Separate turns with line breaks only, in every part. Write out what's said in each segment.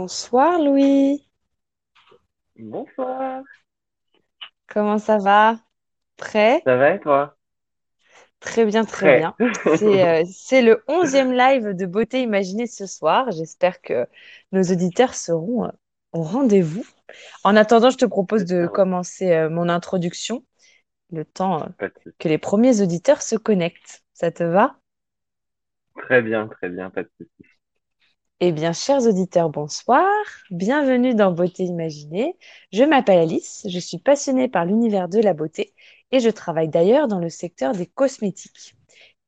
Bonsoir Louis,
Bonsoir,
comment ça va? Prêt?
ça va et toi?
Très bien, très
Prêt.
bien. C'est euh, c'est le onzième live de Beauté Imaginée ce soir. J'espère que nos auditeurs seront euh, au rendez-vous. En attendant, je te propose de commencer euh, mon introduction, le temps que les premiers auditeurs se connectent. Ça te va?
Très bien, très bien, pas de souci.
Eh bien, chers auditeurs, bonsoir. Bienvenue dans Beauté Imaginée. Je m'appelle Alice, je suis passionnée par l'univers de la beauté et je travaille d'ailleurs dans le secteur des cosmétiques.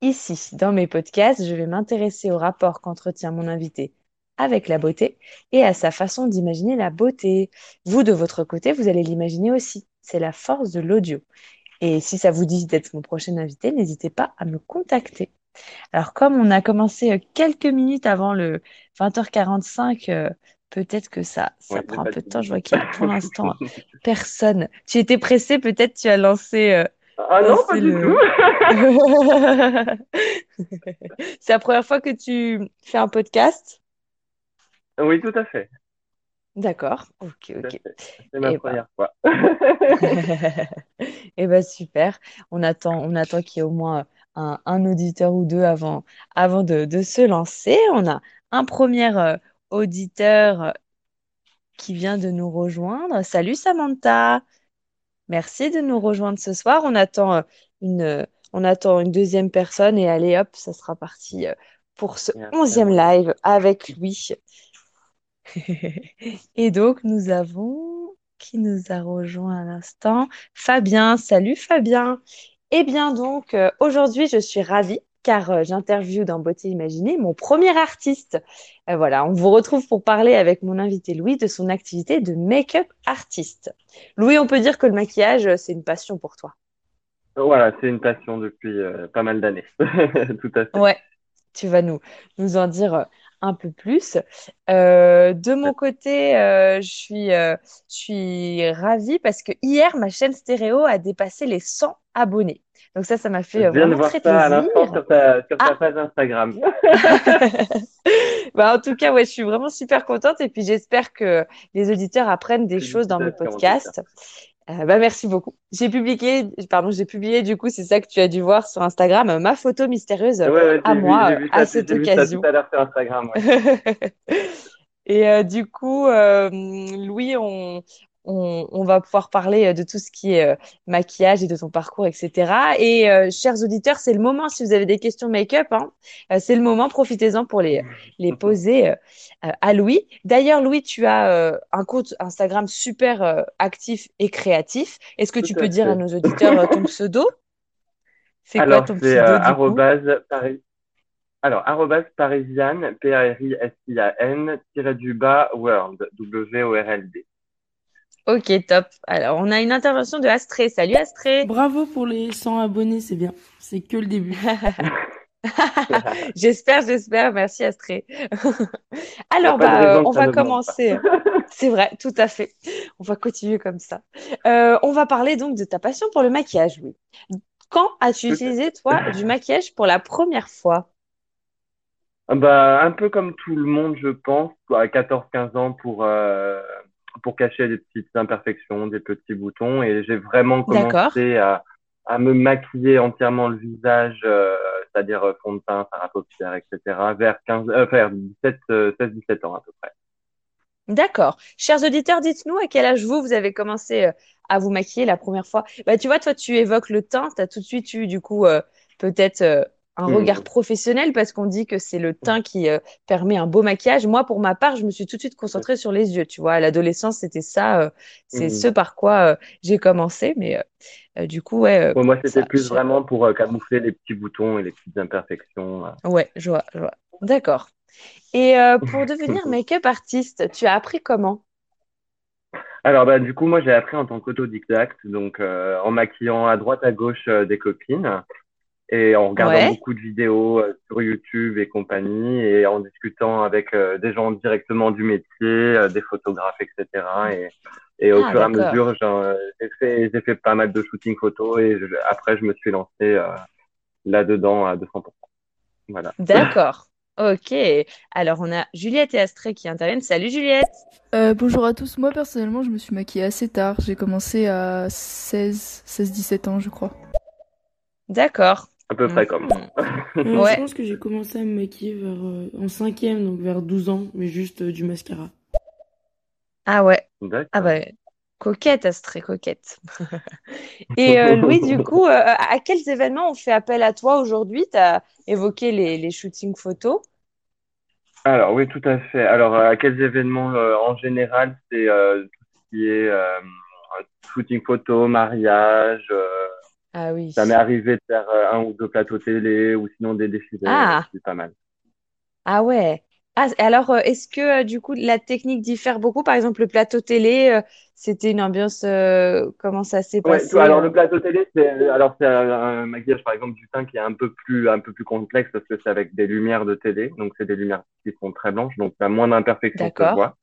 Ici, dans mes podcasts, je vais m'intéresser au rapport qu'entretient mon invité avec la beauté et à sa façon d'imaginer la beauté. Vous, de votre côté, vous allez l'imaginer aussi. C'est la force de l'audio. Et si ça vous dit d'être mon prochain invité, n'hésitez pas à me contacter. Alors, comme on a commencé euh, quelques minutes avant le 20h45, euh, peut-être que ça, ça
Ouais,
prend un peu de temps. Je vois qu'il y a pour l'instant personne. Tu étais pressé, peut-être tu as lancé, euh,
Ah non, pas
lancé
du tout.
le... C'est la première fois que tu fais un podcast?
Oui, tout à fait,
D'accord, ok, ok.
C'est ma
Eh ben,
première fois.
eh ben super. On attend, on attend qu'il y ait au moins un, un auditeur ou deux avant, avant de, de se lancer. On a un premier euh, auditeur euh, qui vient de nous rejoindre. Salut Samantha, merci de nous rejoindre ce soir. On attend euh, une, on attend une deuxième personne et allez hop, ça sera parti pour ce onzième live avec lui. Et donc, nous avons qui nous a rejoint à l'instant? Fabien. Salut Fabien. Eh bien donc, euh, aujourd'hui, je suis ravie car euh, j'interviewe dans Beauté Imaginée mon premier artiste. Euh, voilà, on vous retrouve pour parler avec mon invité Louis de son activité de make-up artiste. Louis, on peut dire que le maquillage, c'est une passion pour toi.
Voilà, c'est une passion depuis pas mal d'années. Tout à fait.
Ouais, tu vas nous, nous en dire un peu plus. Euh, de mon côté, euh, je suis, euh, je suis ravie parce que hier, ma chaîne stéréo a dépassé les 100 abonnés. Donc ça, ça m'a
Je
fait euh,
viens de
vraiment
voir
très
ça à
plaisir.
l'instant sur ta, sur ta
Ah,
page Instagram.
bah, en tout cas, ouais, je suis vraiment super contente et puis j'espère que les auditeurs apprennent des choses dans mes podcasts. Euh, bah, merci beaucoup. J'ai publié, pardon, j'ai publié du coup, c'est ça que tu as dû voir sur Instagram, ma photo mystérieuse
Ouais, ouais,
à
vu,
moi
vu
à
ça,
cette
vu ça tout
occasion.
à l'heure sur Instagram, ouais.
Et euh, du coup, euh, Louis, on, on, on va pouvoir parler euh, de tout ce qui est euh, maquillage et de ton parcours, etc. Et euh, chers auditeurs, c'est le moment, si vous avez des questions make-up, hein, euh, c'est le moment, profitez-en pour les, les poser à Louis. D'ailleurs, Louis, tu as un compte Instagram super actif et créatif. Est-ce que
Tout
tu peux dire à nos auditeurs ton pseudo? C'est quoi ton pseudo
Paris. Alors, parisiane, P-A-R-I-S-I-A-N, tiré du bas, world, W-O-R-L-D.
Ok, top. Alors, on a une intervention de Astrée. Salut Astrée.
Bravo pour les 100 abonnés, c'est bien. C'est que le début.
J'espère, j'espère. Merci Astrée.
Il n'y a
Alors, bah, euh, on va commencer. C'est vrai, tout à fait. On va continuer comme ça. Euh, on va parler donc de ta passion pour le maquillage, oui. Quand as-tu utilisé, toi, du maquillage pour la première fois?
Ah Bah, un peu comme tout le monde, je pense, à 14-15 ans pour, euh, pour cacher des petites imperfections, des petits boutons. Et j'ai vraiment commencé à, à me maquiller entièrement le visage, euh, c'est-à-dire euh, fond de teint, fard à paupières, etc., vers 15, euh, vers 17, euh, 16-17 ans à peu près.
D'accord. Chers auditeurs, dites-nous à quel âge vous, vous avez commencé à vous maquiller la première fois? Bah, tu vois, toi, tu évoques le teint, tu as tout de suite eu, du coup, euh, peut-être un regard
Hmm.
professionnel parce qu'on dit que c'est le teint qui euh, permet un beau maquillage. Moi, pour ma part, je me suis tout de suite concentrée sur les yeux. Tu vois, à l'adolescence, c'était ça, euh, c'est ce
Hmm.
par quoi euh, j'ai commencé. Mais du coup, ouais,
Ouais, moi, c'était plus vraiment pour camoufler les petits boutons et les petites imperfections.
ouais, je vois, je vois. D'accord. Et pour devenir make-up artiste, tu as appris comment?
Alors, bah, du coup, moi, j'ai appris en tant qu'autodidacte, donc euh, en maquillant à droite, à gauche euh, des copines et en regardant
Ouais.
beaucoup de vidéos euh, sur YouTube et compagnie et en discutant avec euh, des gens directement du métier, euh, des photographes, etc. Et, et au
Ah,
fur et à mesure, j'ai fait, j'ai fait pas mal de shooting photo et je- après, je me suis lancé euh, là-dedans à 200%. Voilà.
D'accord. Ok. Alors, on a Juliette et Astrée qui interviennent. Salut Juliette.
Euh, bonjour à tous. Moi, personnellement, je me suis maquillée assez tard. J'ai commencé à 16, 16-17 ans, je crois.
D'accord.
À peu près comme moi.
Ouais.
Je pense que j'ai commencé à me maquiller vers, euh, en cinquième, donc vers 12 ans, mais juste euh, du mascara.
Ah ouais. Ah bah, coquette, Astrée, coquette. Et euh, Louis, du coup, euh, à quels événements on fait appel à toi aujourd'hui? Tu as évoqué les, les shootings photos.
Alors oui, tout à fait. Alors à quels événements euh, en général, c'est euh, tout ce qui est euh, shooting photo, mariage.
Ah oui.
ça m'est arrivé de faire euh, un ou deux plateaux télé ou sinon des défilés.
Ah.
C'est pas mal.
Ah ouais. Ah, alors, euh, est-ce que euh, du coup la technique diffère beaucoup? Par exemple, le plateau télé, c'était une ambiance, euh, comment ça s'est
Ouais,
passé?
alors le plateau télé, c'est alors c'est un, maquillage par exemple du teint qui est un peu plus un peu plus complexe parce que c'est avec des lumières de télé, donc c'est des lumières qui sont très blanches, donc il y a moins d'imperfections que vois.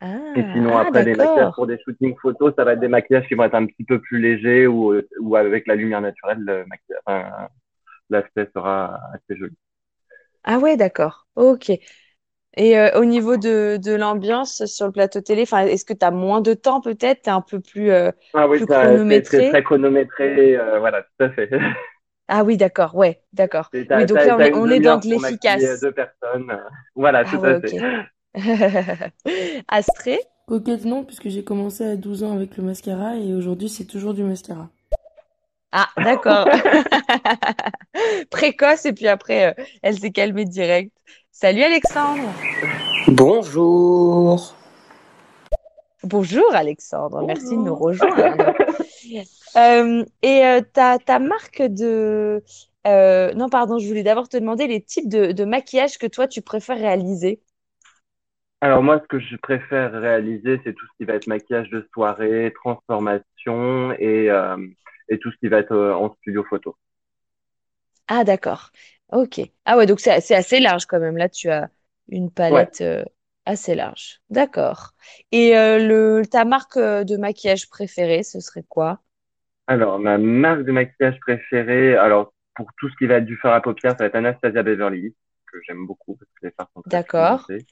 Ah,
Et sinon
ah,
après les maquillages pour des shootings photos, ça va être des maquillages qui vont être un petit peu plus légers ou ou avec la lumière naturelle, le maquillage, enfin, l'aspect sera assez joli.
Ah ouais, d'accord. Ok. Et euh, au niveau de, de l'ambiance sur le plateau télé, est-ce que tu as moins de temps peut-être? T'es un peu plus, euh,
Ah oui,
plus
c'est
chronométré?
très chronométré, euh, voilà, tout à fait.
Ah oui, d'accord. Ouais, d'accord. Oui, donc là, on est, on est dans de l'efficace.
deux personnes. Voilà,
Ah
tout
ouais,
à fait.
Astrée?
Coquette, non, puisque j'ai commencé à 12 ans avec le mascara et aujourd'hui, c'est toujours du mascara.
Ah, d'accord. Précoce et puis après, euh, elle s'est calmée direct. Salut Alexandre.
Bonjour.
Bonjour Alexandre, merci de nous rejoindre. Euh, et euh, ta, ta marque de... euh, non, pardon, je voulais d'abord te demander les types de, de maquillage que toi, tu préfères réaliser.
Alors moi, ce que je préfère réaliser, c'est tout ce qui va être maquillage de soirée, transformation et, euh, et tout ce qui va être euh, en studio photo.
Ah, d'accord. Ok. Ah ouais, donc c'est c'est assez large quand même. Là, tu as une palette euh, assez large. D'accord. Et euh, le, ta marque euh, de maquillage préférée, ce serait quoi?
Alors, ma marque de maquillage préférée, alors pour tout ce qui va être du fard à paupières, ça va être Anastasia Beverly Hills, que j'aime beaucoup parce que les fards sont très
D'accord.
pigmentés.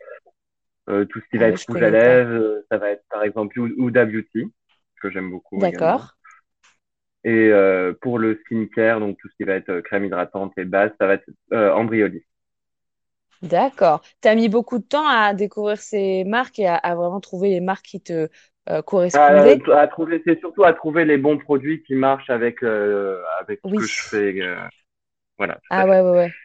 Euh, tout ce qui
Ah
va être rouge à lèvres, euh, ça va être par exemple Hu- Huda Beauty, que j'aime beaucoup.
D'accord.
Et euh, pour le skincare, donc tout ce qui va être crème hydratante et base, ça va être euh, Embryolisse.
D'accord. Tu as mis beaucoup de temps à découvrir ces marques et à, à vraiment trouver les marques qui te euh,
À,
correspondaient.
à trouver, c'est surtout à trouver les bons produits qui marchent avec avec ce
Oui.
que je fais. voilà,
Ah ouais, ouais, ouais.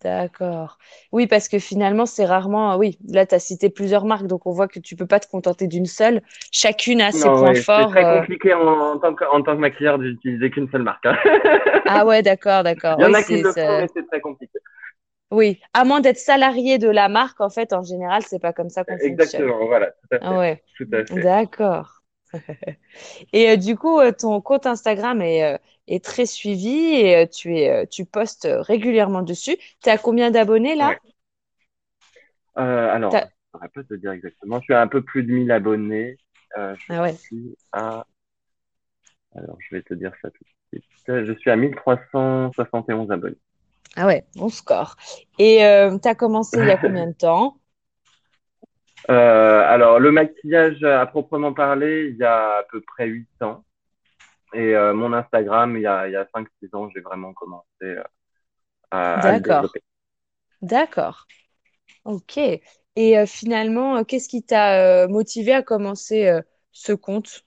D'accord. Oui, parce que finalement, c'est rarement... Oui, là, tu as cité plusieurs marques, donc on voit que tu peux pas te contenter d'une seule. Chacune a ses
Non,
points
oui, c'est
forts.
très
euh.
compliqué en, en tant que en tant que maquilleur d'utiliser qu'une seule marque. hein.
Ah ouais, d'accord, d'accord.
Il y en
Oui,
a qui le font, mais c'est très compliqué.
Oui, à moins d'être salarié de la marque, en fait, en général, c'est pas comme ça qu'on fonctionne.
Exactement, voilà, tout à
Ah
fait,
ouais,
tout à fait.
d'accord. Et euh, du coup, euh, ton compte Instagram est, euh, est très suivi et euh, tu es, euh, tu postes régulièrement dessus. Tu as combien d'abonnés là?
Ouais. Euh, alors, je ne pas te dire exactement. Je suis à un peu plus de 1000 abonnés. Euh, je
Ah ouais.
suis à, alors je vais te dire ça tout de suite. Je suis à 1371 abonnés.
Ah ouais, bon score. Et tu as commencé il y a combien de temps?
Euh, alors, le maquillage à proprement parler, il y a à peu près 8 ans. Et euh, mon Instagram, il y a, il y a 5-6 ans, j'ai vraiment commencé euh, à, à le
D'accord,
développer.
d'accord. Ok. Et finalement, qu'est-ce qui t'a motivé à commencer ce compte?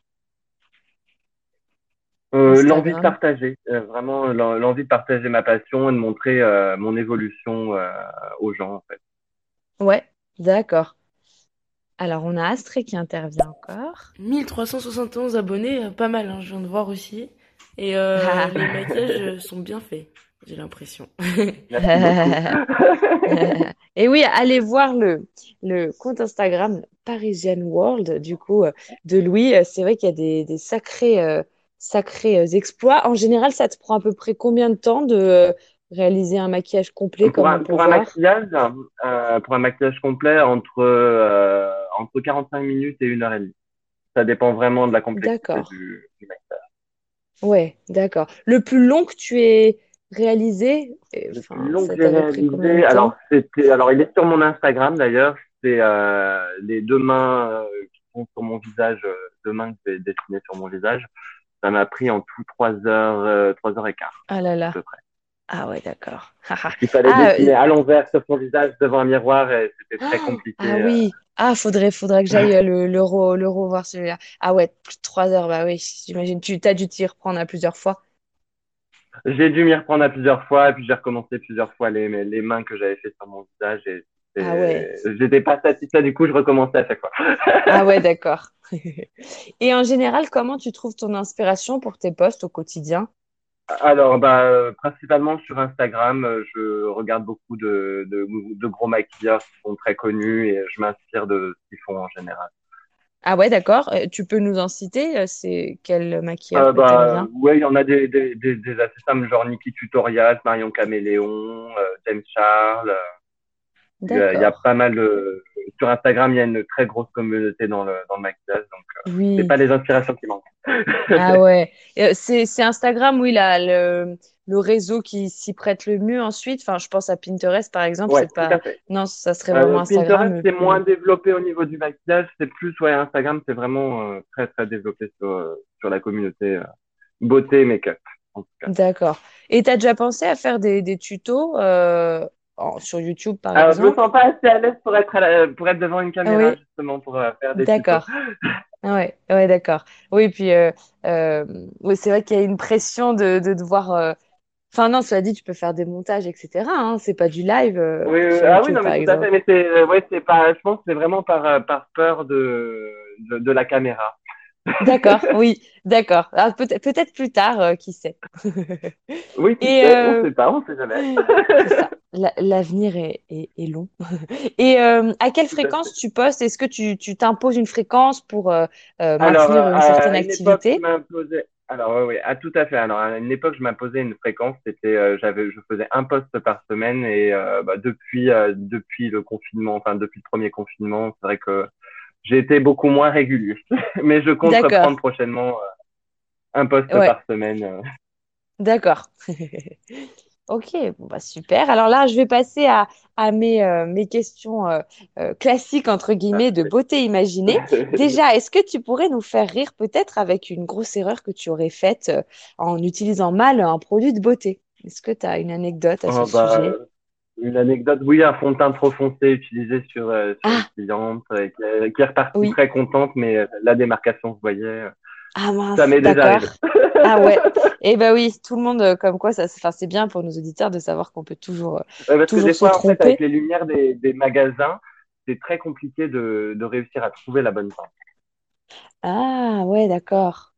L'envie de partager, vraiment l'en- l'envie de partager ma passion et de montrer mon évolution aux gens, en fait.
Ouais, d'accord. Alors, on a Astrée qui intervient encore.
1371 abonnés, euh, pas mal, hein, je viens de voir aussi. Et euh,
Ah.
les maquillages euh, sont bien faits, j'ai l'impression.
Et oui, allez voir le, le compte Instagram Parisian World, du coup, de Louis. C'est vrai qu'il y a des, des sacrés, euh, sacrés exploits. En général, ça te prend à peu près combien de temps de euh, réaliser un maquillage complet,
Pour
comme
un,
on peut
pour un
voir?
maquillage, euh, pour un maquillage complet, entre, euh, entre 45 minutes et une heure et demie. Ça dépend vraiment de la complexité du, du maquillage.
Ouais, d'accord. Le plus long que tu aies réalisé? Et,
Le
Enfin,
plus long que j'ai réalisé, alors c'était, alors il est sur mon Instagram d'ailleurs, c'est euh, les deux mains euh, qui sont sur mon visage, euh, deux mains que j'ai dessinées sur mon visage. Ça m'a pris en tout trois heures, euh, trois heures et quart
Ah là
à
là.
peu près.
Ah ouais, d'accord.
Il fallait
Ah,
dessiner
euh,
à l'envers sur son visage devant un miroir et c'était très
ah
compliqué.
ah
euh.
oui. Ah, faudrait, faudrait que j'aille euh, le, le, re- le revoir celui-là. Ah ouais, plus de trois heures, bah oui, j'imagine. Tu t'as dû t'y reprendre à plusieurs fois.
J'ai dû m'y reprendre à plusieurs fois, et puis j'ai recommencé plusieurs fois les, les mains que j'avais fait sur mon visage et
Ah ouais.
j'étais pas satisfait, du coup je recommençais à chaque fois.
Ah ouais, d'accord. Et en général, comment tu trouves ton inspiration pour tes posts au quotidien?
Alors, bah, principalement sur Instagram, euh, je regarde beaucoup de, de, de gros maquilleurs qui sont très connus et je m'inspire de ce qu'ils font en général.
Ah ouais, d'accord. Euh, Tu peux nous en citer? euh, C'est quel maquilleur
Euh, bah, ouais, il y en a des, des, des, des assez simples, genre Nikki Tutorial, Marion Caméléon, euh, James Charles. Il y a, pas mal de... Sur Instagram, il y a une très grosse communauté dans le, dans le maquillage, donc euh, c'est
Oui.
pas les inspirations qui manquent.
Ah ouais. Euh, C'est, c'est Instagram, oui, là, le, le réseau qui s'y prête le mieux ensuite. Enfin, je pense à Pinterest, par exemple.
Ouais,
C'est pas... Non, ça serait
Euh,
vraiment Instagram.
Pinterest, c'est moins développé au niveau du maquillage, c'est plus, ouais, Instagram, c'est vraiment euh, très, très développé sur, sur la communauté euh, beauté et make-up.
D'accord. Et t'as déjà pensé à faire des, des tutos euh, en- sur YouTube, par
Alors, je me
exemple?
sens pas assez à l'aise pour être, à la- pour être devant une caméra,
Oui.
justement, pour euh, faire des.
D'accord. Ah Ouais, ouais, d'accord. Oui, puis euh, euh, oui, c'est vrai qu'il y a une pression de, de devoir. euh, Enfin, non, cela dit, tu peux faire des montages, etc. Hein, c'est pas du live
Oui, oui, ah oui, non, mais tout à fait,
exemple.
mais c'est, ouais, c'est pas, je pense que c'est vraiment par, par peur de, de, de la caméra.
D'accord, oui, d'accord. Ah, peut-être, peut-être plus tard, euh, qui sait.
Oui, qui
Et
sait,
euh,
on sait pas, on sait jamais.
L'avenir est, est, est long. Et euh, à quelle fréquence tu postes? Est-ce que tu, t'imposes une fréquence pour
Alors,
maintenir une certaine
à une
activité?
Alors, oui, à tout à fait. Alors, à une époque, je m'imposais une fréquence. C'était, j'avais, je faisais un poste par semaine et bah, depuis, depuis le confinement, enfin depuis le premier confinement, c'est vrai que j'ai été beaucoup moins régulier. Mais je compte reprendre prochainement euh, un poste
ouais.
par semaine. euh.
D'accord. Ok, bon bah super. Alors là, je vais passer à, à mes, euh, mes questions euh, euh, classiques, entre guillemets, de beauté imaginée. Déjà, est-ce que tu pourrais nous faire rire peut-être avec une grosse erreur que tu aurais faite en utilisant mal un produit de beauté? Est-ce que tu as une anecdote à ce
Oh, bah,
sujet?
Une anecdote, oui, un fond de teint trop foncé utilisé sur, euh, sur une
Ah,
cliente euh, qui, est- qui est repartie
oui.
très contente, mais euh, la démarcation se voyait.
Ah
Ça
mince,
m'est déjà arrivé.
Ah ouais. Eh ben oui, tout le monde, comme quoi, ça, c'est- bien pour nos auditeurs de savoir qu'on peut toujours,
Ouais, parce que des
se
fois, en fait, avec les lumières des, des magasins, c'est très compliqué de, de réussir à trouver la bonne teinte.
Ah ouais, d'accord.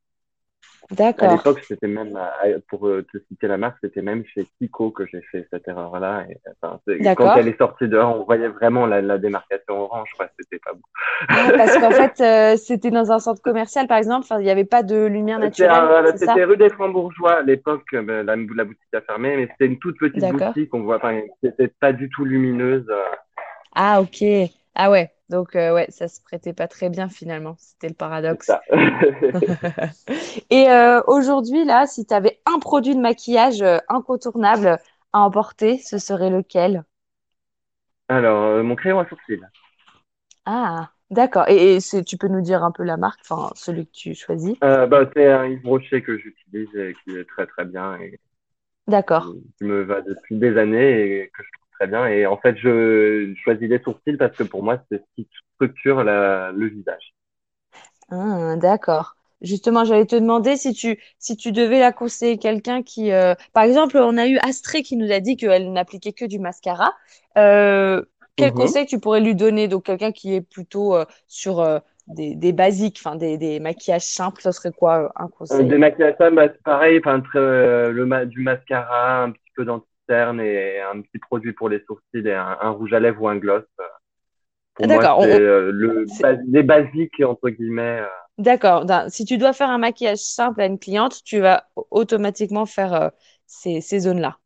À
D'accord.
l'époque, c'était même, euh, pour euh, te citer la marque, c'était même chez Kiko que j'ai fait cette erreur-là. Enfin, quand elle est sortie dehors, on voyait vraiment la, la démarcation orange, quoi. C'était pas beau.
Ah, parce qu'en fait, euh, c'était dans un centre commercial, par exemple. Enfin, il n'y avait pas de lumière naturelle?
C'était rue des Francs-Bourgeois à l'époque, la, la boutique a fermé, mais c'était une toute petite boutique, on voit, enfin, qui était pas du tout lumineuse.
Ah, ok. Ah ouais. Donc, euh, ouais, ça se prêtait pas très bien finalement. C'était le paradoxe. Et euh, aujourd'hui, là, si tu avais un produit de maquillage euh, incontournable à emporter, ce serait lequel?
Alors, euh, mon crayon à sourcils.
Ah, d'accord. Et, tu peux nous dire un peu la marque, enfin, celui que tu choisis?
Bah, c'est un Yves Rocher que j'utilise et qui est très très bien et
D'accord.
qui me va depuis des années et que je trouve très bien. Et en fait, je choisis les sourcils parce que pour moi, c'est ce qui structure la, le visage.
Ah, d'accord. Justement, j'allais te demander si tu, si tu devais la conseiller quelqu'un qui, euh, par exemple, on a eu Astrée qui nous a dit qu'elle n'appliquait que du mascara. Euh, quel
Mhm.
conseil tu pourrais lui donner? Donc, quelqu'un qui est plutôt euh, sur des, des basiques, enfin des, des maquillages simples, ce serait quoi un conseil?
des maquillages, bah, c'est pareil, enfin, le ma du mascara, un petit peu et un petit produit pour les sourcils et un, un rouge à lèvres ou un gloss. Euh, Pour moi,
D'accord. on-
c'est
on-
euh, le les basiques entre guillemets. euh,
D'accord. Si tu dois faire un maquillage simple à une cliente, tu vas automatiquement faire euh, ces, ces zones-là.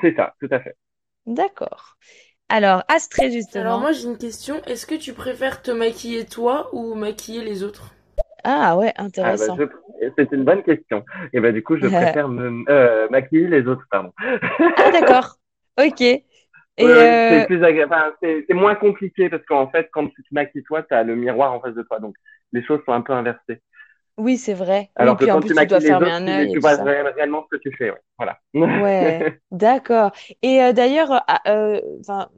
c'est ça, tout à fait.
D'accord. Alors, Astrée,
Alors
justement.
moi j'ai une question, est-ce que tu préfères te maquiller toi ou maquiller les autres?
Ah ouais,
Ah, bah,
intéressant.
C'est une bonne question. Et bah, du coup, je préfère me euh, maquiller les autres, pardon.
Ah d'accord. Ok.
C'est
euh,
plus agré- enfin, c'est c'est moins compliqué parce qu'en fait, quand tu te maquilles toi, tu as le miroir en face de toi. Donc, les choses sont un peu inversées.
oui, c'est vrai. Oui,
Alors que
puis en plus
tu
tu dois fermer
autres,
un œil
tu vois
ça.
réellement ce que tu fais. Ouais. Voilà.
Ouais, d'accord. Et euh, d'ailleurs, euh, ah, euh,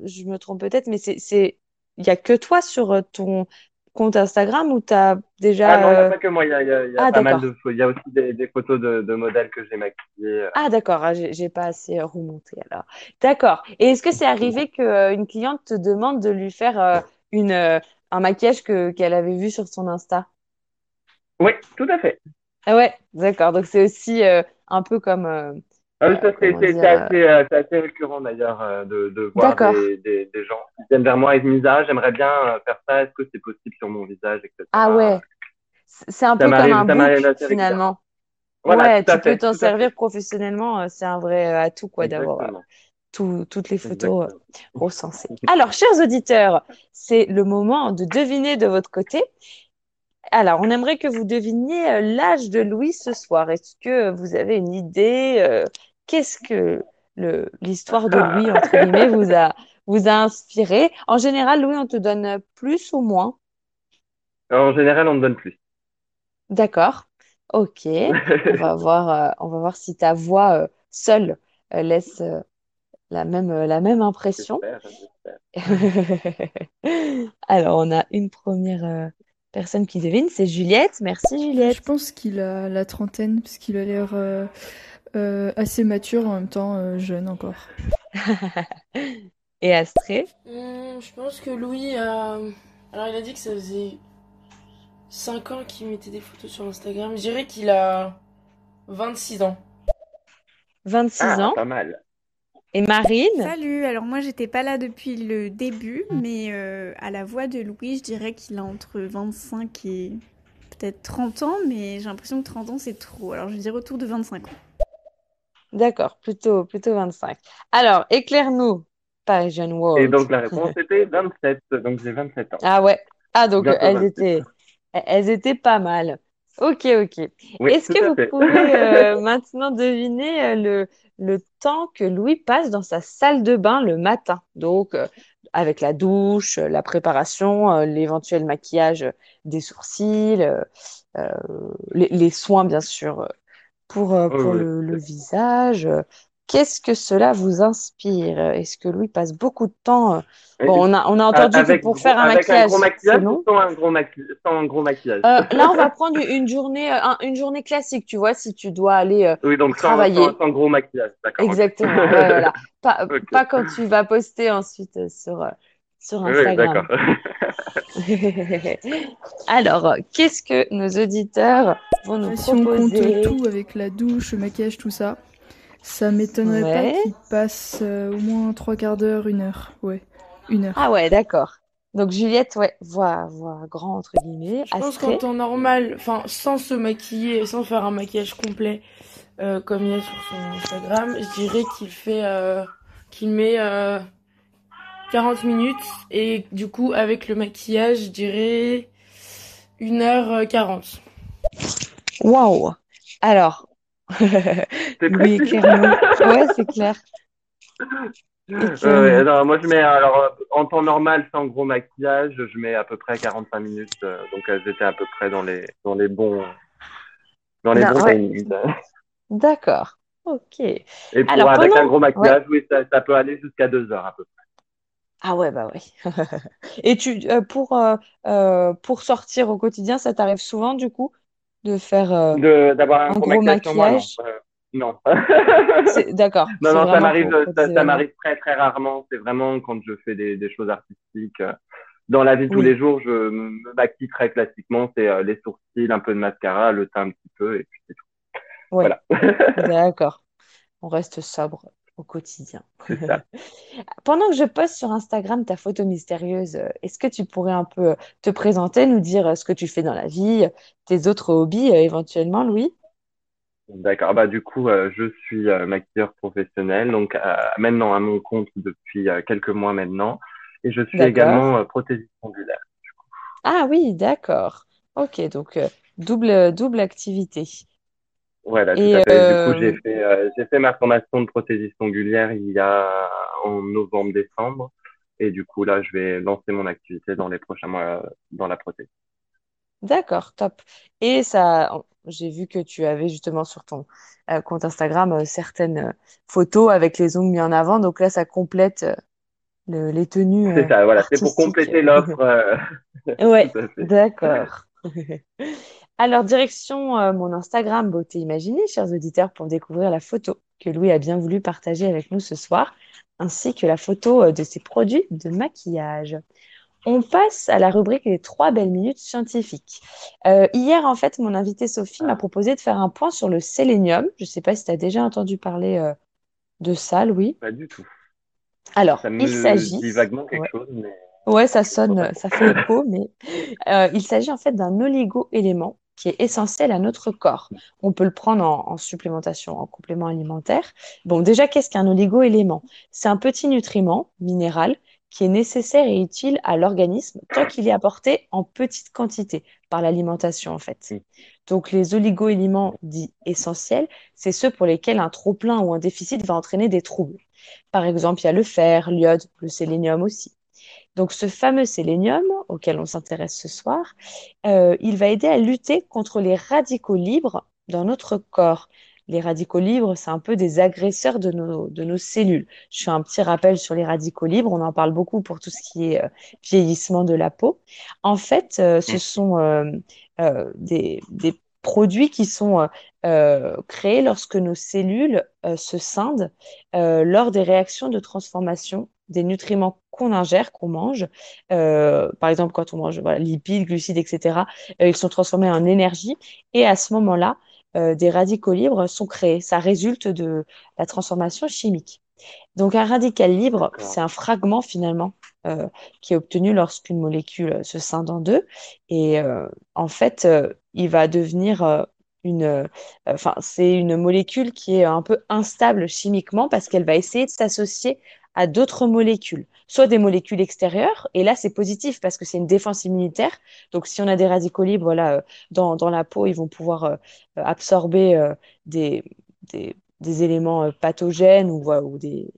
je me trompe peut-être, mais c'est, c'est, il y a que toi sur ton compte Instagram ou t'as
Ah non, il n'y a
déjà. euh,
pas que moi. Il y a, y a, y a
Ah
pas mal de. Il y a aussi des, des photos de, de modèles que j'ai maquillés.
Ah d'accord. Ah, j'ai pas assez euh, remonté alors. D'accord. Et est-ce que c'est arrivé que euh, une cliente te demande de lui faire euh, une euh, un maquillage que qu'elle avait vu sur son Insta?
Oui, tout à fait.
Ah ouais, d'accord. Donc c'est aussi euh, un peu comme euh,
Ah ça, c'est c'est-
dire. euh,
assez, euh, c'est assez récurrent d'ailleurs euh, de, de voir des, des, des gens qui viennent vers moi et me disent Ah, j'aimerais bien faire ça, est-ce que c'est possible sur mon visage, etc.
Ah ouais. C'est un
Ça
peu comme un book finalement.
Voilà,
Ouais, tu peux t'en servir professionnellement. C'est un vrai atout quoi d'avoir tout- toutes les photos recensées. Alors, chers auditeurs, c'est le moment de deviner de votre côté. Alors, on aimerait que vous deviniez l'âge de Louis ce soir. Est-ce que vous avez une idée euh, qu'est-ce que l'histoire de Louis, entre guillemets, vous a, vous a inspiré? En général, Louis, on te donne plus ou moins?
En général, on me donne plus.
D'accord. Ok. On va voir, euh, on va voir si ta voix euh, seule euh, laisse euh, la même, euh, la même impression. Alors, on a une première euh, personne qui devine, c'est Juliette. Merci,
Je
Juliette.
pense qu'il a la trentaine, parce qu'il a l'air euh, assez mature, en même temps euh, jeune encore.
Et Astrée.
Hum, je pense que Louis a. Alors, il a dit que ça faisait 5 ans qu'il mettait des photos sur Instagram. Je dirais qu'il a 26 ans.
26
Ah,
ans.
pas mal.
Et Marine.
Salut, alors moi j'étais pas là depuis le début, mais euh, à la voix de Louis, je dirais qu'il a entre 25 et peut-être 30 ans, mais j'ai l'impression que 30 ans c'est trop, alors je dirais autour de 25 ans.
D'accord, plutôt, plutôt 25. Alors, éclaire-nous, Parisian
Et
World.
donc, la réponse était 27. Donc, j'ai 27 ans.
Ah ouais. Ah, donc
Bientôt
elles
28.
étaient, elles étaient pas mal. Ok, ok.
Oui,
Est-ce que vous
fait.
pouvez euh, maintenant deviner euh, le, le temps que Louis passe dans sa salle de bain le matin? Donc, euh, avec la douche, la préparation, l'éventuel maquillage des sourcils, les, les soins, bien sûr, pour, euh,
Oui,
pour
oui,
le, visage. Qu'est-ce que cela vous inspire? Est-ce que Louis passe beaucoup de temps? euh, Bon, on a, on a entendu que pour
gros-
faire un
avec un
maquillage,
gros
c'est
maquillage ou sans un gros, maqui- sans un gros maquillage?
Euh, là, on va prendre une journée, un- une journée classique, tu vois, si tu dois aller euh,
Oui, donc
travailler.
sans, sans gros maquillage. D'accord.
Exactement, ouais, voilà. Pas, quand tu vas poster ensuite sur, sur
Oui,
Instagram.
d'accord.
Alors, qu'est-ce que nos auditeurs vont nous
Si on compte
proposer?
tout avec la douche, le maquillage, tout ça, ça m'étonnerait
Ouais.
pas qu'il passe euh, au moins trois quarts d'heure, une heure. Ouais, une heure.
Ah ouais, d'accord. Donc Juliette, ouais, voix, voix grand entre guillemets.
Je pense qu'en temps normal, enfin, sans se maquiller, sans faire un maquillage complet, euh, comme il y a sur son Instagram, je dirais qu'il fait, euh, qu'il met euh, 40 minutes. Et du coup, avec le maquillage, je dirais 1h40.
waouh. Alors,
précis.
éclaire-nous. Ouais, c'est clair.
Non, moi je mets alors euh, en temps normal sans gros maquillage, je mets à peu près 45 minutes, euh, donc elles étaient à peu près dans les dans les bons dans les
Non,
bons
ouais. D'accord. Ok.
Et pour
Alors,
avec
pendant-
un gros maquillage, oui, ça, ça peut aller jusqu'à deux heures à peu près.
Ah ouais, bah oui. Et tu, euh, pour, euh, euh, pour sortir au quotidien, ça t'arrive souvent du coup de faire euh,
De d'avoir un
un
gros
gros
maquillage sur moi, non.
maquillage?
Euh, non.
C'est- D'accord.
Non,
C'est
non, ça
vraiment
m'arrive,
pour,
ça, m'arrive très très rarement. C'est vraiment quand je fais des, des choses artistiques. euh, Dans la vie de tous
Oui.
les jours, je me maquille très classiquement. C'est euh, les sourcils, un peu de mascara, le teint un petit peu, et puis c'est tout.
Ouais.
Voilà.
D'accord. On reste sobre au quotidien.
Ça.
Pendant que je poste sur Instagram ta photo mystérieuse, euh, est-ce que tu pourrais un peu euh, te présenter, nous dire euh, ce que tu fais dans la vie, tes autres hobbies éventuellement, Louis?
D'accord. Bah du coup, euh, je suis euh, maquilleur professionnel, donc euh, maintenant à mon compte depuis quelques mois maintenant, et je suis également prothésiste ondulaire.
Ah oui, d'accord. Ok, donc double, double activité.
Voilà, tout
Et
à fait. Du coup,
euh,
j'ai fait, euh, j'ai fait ma formation de prothésiste ongulaire il y a en novembre-décembre. Et du coup, là, je vais lancer mon activité dans les prochains mois euh, dans la prothèse.
d'accord, top. Et ça, j'ai vu que tu avais justement sur ton euh, compte Instagram certaines photos avec les ongles mis en avant. Donc là, ça complète le- les tenues
C'est ça, voilà. C'est pour compléter l'offre.
Ouais, d'accord. Alors, direction euh, mon Instagram Beauté Imaginée, chers auditeurs, pour découvrir la photo que Louis a bien voulu partager avec nous ce soir, ainsi que la photo euh, de ses produits de maquillage. On passe à la rubrique Les trois belles minutes scientifiques. Euh, hier, en fait, mon invitée Sophie m'a proposé de faire un point sur le sélénium. Je ne sais pas si tu as déjà entendu parler de ça, Louis.
pas du tout.
Alors,
Ça
il
me
s'agit...
dit vaguement quelque
Ouais,
chose, mais
ouais, ça sonne, ça fait écho, mais euh, il s'agit en fait d'un oligo-élément qui est essentiel à notre corps. On peut le prendre en, en supplémentation, en complément alimentaire. Bon, déjà, qu'est-ce qu'un oligo-élément? C'est un petit nutriment minéral qui est nécessaire et utile à l'organisme tant qu'il est apporté en petite quantité par l'alimentation, en fait. Donc, les oligo-éléments dits essentiels, c'est ceux pour lesquels un trop-plein ou un déficit va entraîner des troubles. Par exemple, il y a le fer, l'iode, le sélénium aussi. Donc, ce fameux sélénium auquel on s'intéresse ce soir, euh, il va aider à lutter contre les radicaux libres dans notre corps. Les radicaux libres, c'est un peu des agresseurs de nos, de nos cellules. Je fais un petit rappel sur les radicaux libres. On en parle beaucoup pour tout ce qui est euh, vieillissement de la peau. En fait, euh, ce
Mm.
sont des, des produits qui sont créés lorsque nos cellules se scindent lors des réactions de transformation des nutriments qu'on ingère, qu'on mange. Euh, par exemple, quand on mange voilà, lipides, glucides, etc., euh, ils sont transformés en énergie. Et à ce moment-là, euh, des radicaux libres sont créés. Ça résulte de la transformation chimique. Donc, un radical libre, c'est un fragment finalement qui est obtenu lorsqu'une molécule se scinde en deux. Et en fait, il va devenir une, euh, c'est une molécule qui est un peu instable chimiquement parce qu'elle va essayer de s'associer à d'autres molécules, soit des molécules extérieures. Et là, c'est positif parce que c'est une défense immunitaire. Donc, si on a des radicaux libres, euh, dans, dans la peau, ils vont pouvoir euh, absorber euh, des, des, éléments pathogènes ou des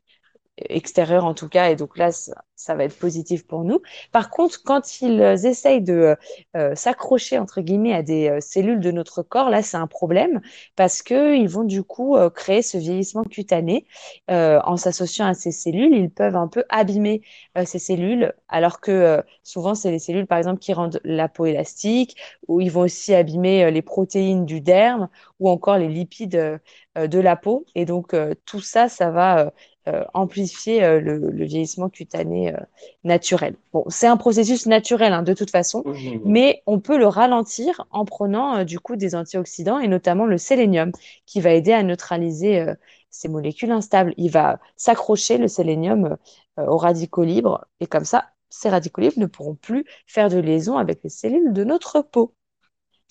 extérieurs en tout cas, et donc là, ça, va être positif pour nous. Par contre, quand ils euh, essayent de euh, s'accrocher, entre guillemets, à des euh, cellules de notre corps, là, c'est un problème parce que ils vont du coup euh, créer ce vieillissement cutané. Euh, en s'associant à ces cellules, ils peuvent un peu abîmer euh, ces cellules, alors que euh, souvent, c'est les cellules, par exemple, qui rendent la peau élastique, ou ils vont aussi abîmer euh, les protéines du derme ou encore les lipides euh, de la peau. Et donc, euh, tout ça, ça va euh, amplifier euh, le, le vieillissement cutané euh, naturel. Bon, c'est un processus naturel hein, de toute façon, mais on peut le ralentir en prenant du coup des antioxydants et notamment le sélénium qui va aider à neutraliser ces molécules instables. Il va s'accrocher le sélénium aux radicaux libres et comme ça, ces radicaux libres ne pourront plus faire de liaison avec les cellules de notre peau.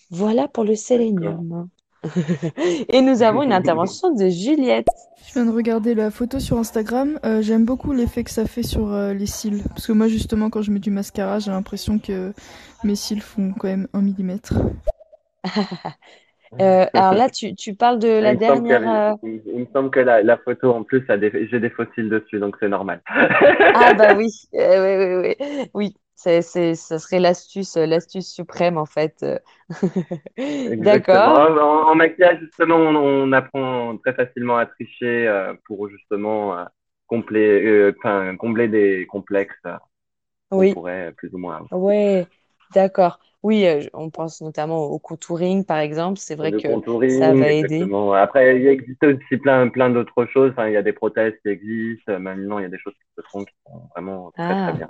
Voilà pour le sélénium. Et nous avons une intervention de Juliette.
Je viens de regarder la photo sur Instagram. Euh, j'aime beaucoup l'effet que ça fait sur euh, les cils. Parce que moi, justement, quand je mets du mascara, j'ai l'impression que mes cils font quand même un millimètre.
Euh, alors là, tu, tu parles de la
Il
dernière.
il, il me semble que la, la photo en plus a des, j'ai des fossiles dessus, donc c'est normal.
Ah bah oui, euh, oui, oui, oui. Oui, c'est, c'est, ça serait l'astuce, euh, l'astuce suprême en fait. euh. D'accord.
En, en maquillage, justement, on, on apprend très facilement à tricher euh, pour justement euh, combler, euh, combler des complexes
Oui,
pourrait plus ou moins
ouais, d'accord. Oui, on pense notamment au contouring par exemple. C'est vrai
Le
que ça va aider.
Après, il existe aussi plein, plein d'autres choses. Enfin, il y a des prothèses qui existent. Maintenant, il y a des choses qui se font qui sont vraiment très, très
Ah,
bien.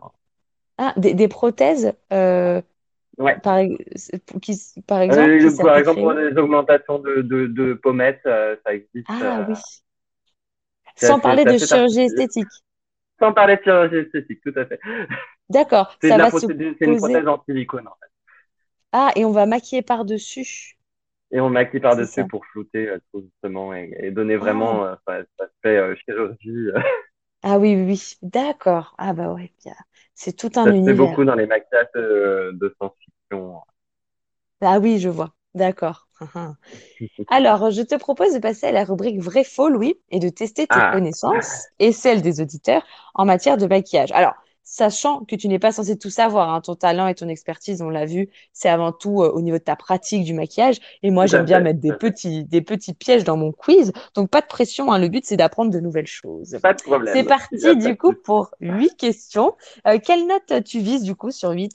Ah des, des prothèses, euh,
Ouais.
par, qui, par exemple,
Euh, par
à
exemple, pour les augmentations de, de, de pommettes, euh, ça existe.
Ah oui. Sans
assez,
parler de chirurgie esthétique.
Sans parler de chirurgie esthétique, tout à fait.
D'accord,
C'est une
poser.
prothèse en silicone, en fait.
Ah, et on va maquiller par-dessus.
Et on maquille par-dessus pour flouter, tout justement, et, et donner
Ah,
vraiment, euh, ça, ça se fait euh, chirurgie. Euh,
ah oui, oui, oui. D'accord. Ah bah ouais. C'est tout un
ça se fait
univers.
beaucoup dans les maquillages de, de science-fiction.
Ah oui, je vois. D'accord. Alors, je te propose de passer à la rubrique vrai-faux, Louis, et de tester tes
Ah.
connaissances et celles des auditeurs en matière de maquillage. Alors, sachant que tu n'es pas censé tout savoir, hein, ton talent et ton expertise, on l'a vu, c'est avant tout euh, au niveau de ta pratique du maquillage. Et moi, j'aime bien mettre des petits, des petits pièges dans mon quiz. Donc, pas de pression, hein, le but, c'est d'apprendre de nouvelles choses.
Pas de problème.
C'est parti, du coup, pour huit questions. Euh, quelle note tu vises, du coup, sur 8?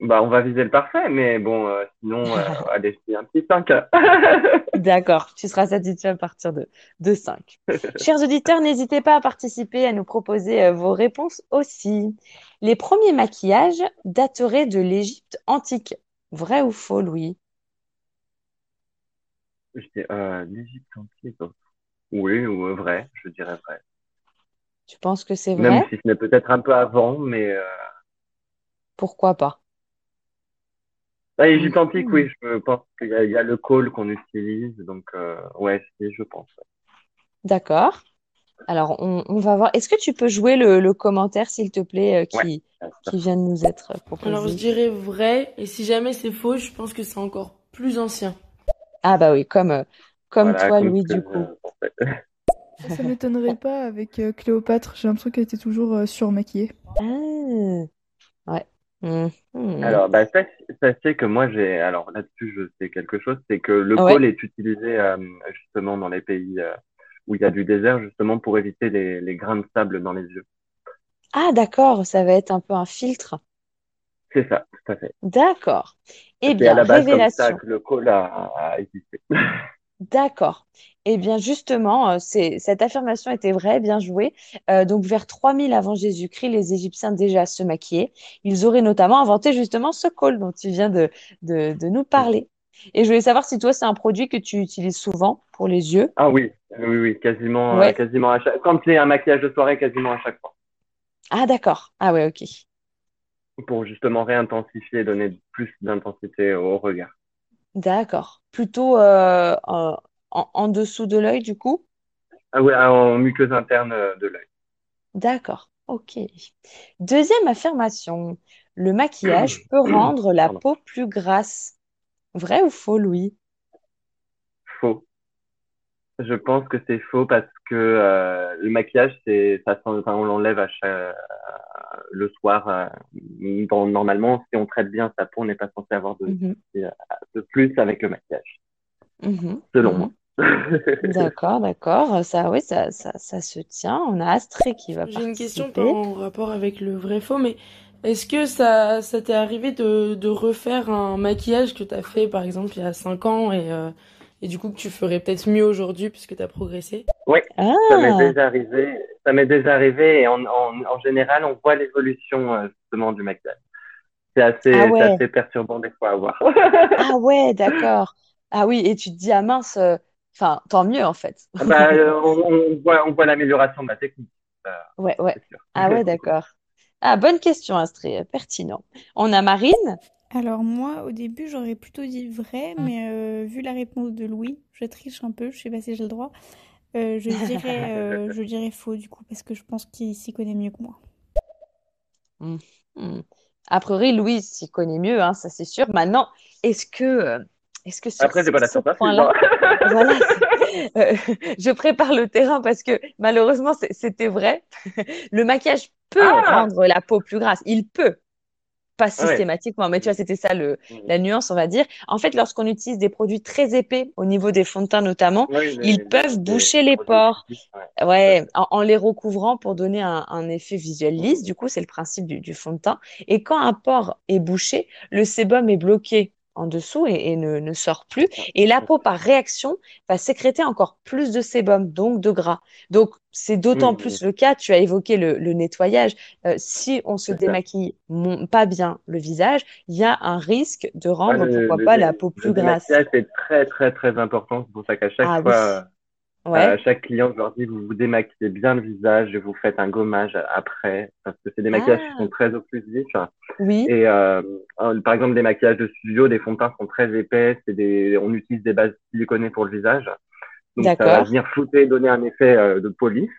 Bah, on va viser le parfait, mais bon, euh, sinon, euh, allez, c'est un petit 5.
D'accord, tu seras satisfait à partir de, de 5. Chers auditeurs, n'hésitez pas à participer, à nous proposer euh, vos réponses aussi. Les premiers maquillages dateraient de l'Égypte antique. Vrai ou faux, Louis?
Je l'Égypte antique. Oui, ou vrai, je dirais vrai.
Tu penses que c'est
Même
vrai?
si ce n'est peut-être un peu avant, mais.
Pourquoi pas?
Ah, Égypte antique,
Mhm.
oui, je pense qu'il y a, il y a le col qu'on utilise, donc euh, ouais, si, je pense.
D'accord. Alors, on, on va voir. Est-ce que tu peux jouer le, le commentaire, s'il te plaît, euh, qui,
Ouais.
qui vient de nous être
Alors je
proposé?
dirais vrai, et si jamais c'est faux, je pense que c'est encore plus ancien.
Ah bah oui, comme, euh, comme
Voilà,
toi,
comme
Louis, du coup.
je.
Ça m'étonnerait pas avec euh, Cléopâtre. J'ai l'impression qu'elle était toujours euh, surmaquillée.
Ah, ouais. Mhm.
Alors, bah, sache- sachez que moi, j'ai, alors là-dessus, je sais quelque chose, c'est que le
Ouais.
col est utilisé euh, justement dans les pays euh, où il y a du désert, justement pour éviter les, les grains de sable dans les yeux.
Ah, d'accord, ça va être un peu un filtre.
C'est ça, tout à fait.
D'accord. Eh
C'est à
bien,
la base comme ça que le col a, a existé.
D'accord. Eh bien, justement, euh, cette affirmation était vraie, bien jouée. Euh, donc, vers 3000 avant Jésus-Christ, les Égyptiens déjà se maquillaient. Ils auraient notamment inventé justement ce col dont tu viens de, de, de nous parler. Et je voulais savoir si toi, c'est un produit que tu utilises souvent pour les yeux?
Ah oui, oui, oui, quasiment,
Ouais.
euh, quasiment à chaque, quand c'est un maquillage de soirée, quasiment à chaque fois.
Ah, d'accord. Ah ouais, ok.
Pour justement réintensifier, donner plus d'intensité au regard.
D'accord. Plutôt euh, en, dessous de l'œil, du coup?
Ah oui, en muqueuse interne euh, de l'œil.
D'accord, ok. Deuxième affirmation, le maquillage peut rendre la
Pardon.
peau plus grasse. Vrai ou faux, Louis?
Faux. Je pense que c'est faux parce que euh, le maquillage, c'est, ça, on l'enlève à chaque, le soir. euh, dans- normalement, si on traite bien sa peau, on n'est pas censé avoir de,
Mhm,
de plus avec le maquillage,
mhm,
selon
mhm.
moi.
D'accord, d'accord. Ça, oui, ça, ça, ça se tient. On a Astrée qui va
J'ai une question en rapport avec le vrai faux, mais est-ce que ça, ça t'est arrivé de, de refaire un maquillage que t'as fait par exemple il y a 5 ans et, euh, et du coup que tu ferais peut-être mieux aujourd'hui puisque t'as progressé?
Ça m'est
Ah,
déjà arrivé. Ça m'est déjà arrivé et en, en, en général, on voit l'évolution euh, justement du maquillage. C'est assez,
ah ouais,
assez perturbant des fois à voir.
ah ouais, d'accord. Ah oui, et tu te dis, ah mince, euh, enfin, tant mieux en fait.
Bah, euh, on, on voit, on voit l'amélioration de la technique, ça,
Ouais, ouais. Ah ouais, d'accord. Ah, bonne question, Astrée, pertinent. On a Marine.
Alors moi, au début, j'aurais plutôt dit vrai, mais euh, vu la réponse de Louis, je triche un peu, je sais pas si j'ai le droit. Euh, je dirais, euh, je dirais faux du coup, parce que je pense qu'il s'y connaît mieux que moi.
Hmm. Hmm. A priori, Louise s'y connaît mieux, hein, ça c'est sûr. Maintenant, est-ce que, est-ce que sur
Après, j'ai pas la
ce
science infuse,
point-là,
hein.
voilà, c'est- euh, je prépare le terrain parce que malheureusement, c'est- c'était vrai. Le maquillage peut
Ah!
rendre la peau plus grasse. Il peut, pas
Ouais.
systématiquement, mais tu vois, c'était ça le, la nuance, on va dire. En fait, lorsqu'on utilise des produits très épais, au niveau des fonds de teint notamment,
Oui, les-
ils peuvent boucher
les
pores.
ouais.
Ouais, en, en les recouvrant pour donner un, un effet visuel lisse. Du coup, c'est le principe du, du fond de teint. Et quand un pore est bouché, le sébum est bloqué en dessous et, et ne, ne sort plus. Et la peau, par réaction, va sécréter encore plus de sébum, donc de gras. Donc, c'est d'autant plus le cas. Tu as évoqué le, le nettoyage. Euh, si on se démaquille mon- pas bien le visage, il y a un risque de
Ah,
rendre,
le,
pourquoi
le
pas, la peau
le
plus grasse.
démaquillage, c'est très, très, très important. C'est pour ça qu'à chaque
Ah
fois,
Ouais.
à chaque client, je leur dis, vous vous démaquillez bien le visage et vous faites un gommage après, parce que c'est des maquillages qui
Ah.
sont très occlusifs.
Oui.
Et euh, euh, par exemple, des maquillages de studio, des fonds de teint sont très épais. Des, on utilise des bases siliconées pour le visage. Donc ça va venir flouter, donner un effet euh, de police.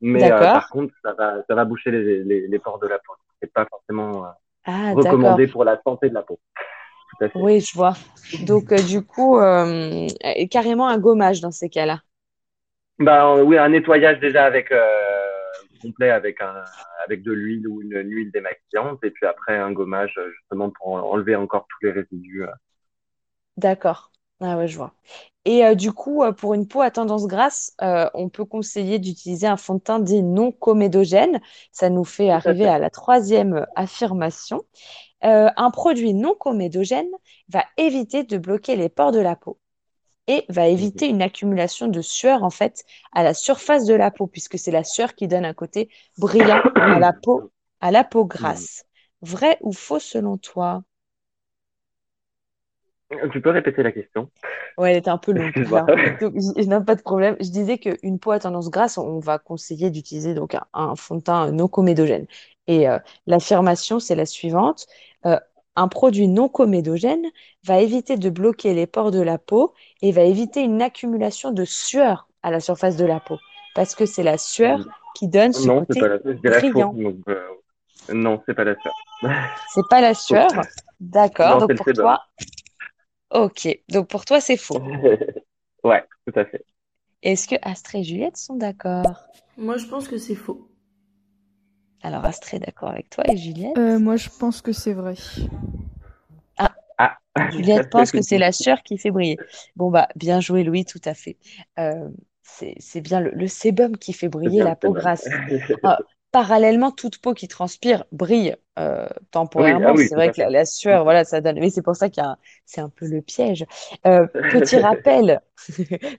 Mais euh, par contre, ça va, ça va boucher les, les, les pores de la peau. C'est pas forcément euh,
Ah,
recommandé pour la santé de la peau. tout à fait.
Oui, je vois. Donc, euh, du coup, euh, carrément un gommage dans ces cas-là.
Bah oui, un nettoyage déjà avec euh, complet avec un avec de l'huile ou une, une huile démaquillante et puis après un gommage euh, justement pour enlever encore tous les résidus. euh.
D'accord. Ah ouais, je vois. Et euh, du coup, euh, pour une peau à tendance grasse, euh, on peut conseiller d'utiliser un fond de teint dit non comédogène. Ça nous fait
Tout
arriver à la troisième affirmation. Euh, un produit non comédogène va éviter de bloquer les pores de la peau et va éviter une accumulation de sueur en fait à la surface de la peau, puisque c'est la sueur qui donne un côté brillant à la peau, à la peau grasse. Vrai ou faux selon toi?
Tu peux répéter la question?
Ouais, elle était un peu longue. Donc, je n'ai pas de problème. Je disais qu'une peau à tendance grasse, on va conseiller d'utiliser donc un, un fond de teint non comédogène. Et euh, l'affirmation, c'est la suivante. Euh, un produit non comédogène va éviter de bloquer les pores de la peau et va éviter une accumulation de sueur à la surface de la peau. Parce que c'est la sueur qui donne ce
Non, c'est
côté
pas la. Donc, euh, non, c'est pas la sueur.
C'est pas la sueur. D'accord. Donc pour
sébum.
toi, ok. Donc pour toi, c'est faux.
Ouais, tout à fait.
Est-ce que Astrée et Juliette sont d'accord?
Moi, je pense que c'est faux.
Alors, Astrée d'accord avec toi et Juliette?
Euh, moi, je pense que c'est vrai.
Ah.
Juliette pense que c'est la sueur qui fait briller. Bon, bah, bien joué, Louis, tout à fait. Euh, c'est, c'est bien le, le sébum qui fait briller la peau grasse. Ah, parallèlement, toute peau qui transpire brille euh, temporairement.
ah oui,
c'est vrai que la, sueur, voilà, ça donne. Mais c'est pour ça qu'il y a un- c'est un peu le piège. Euh, petit rappel,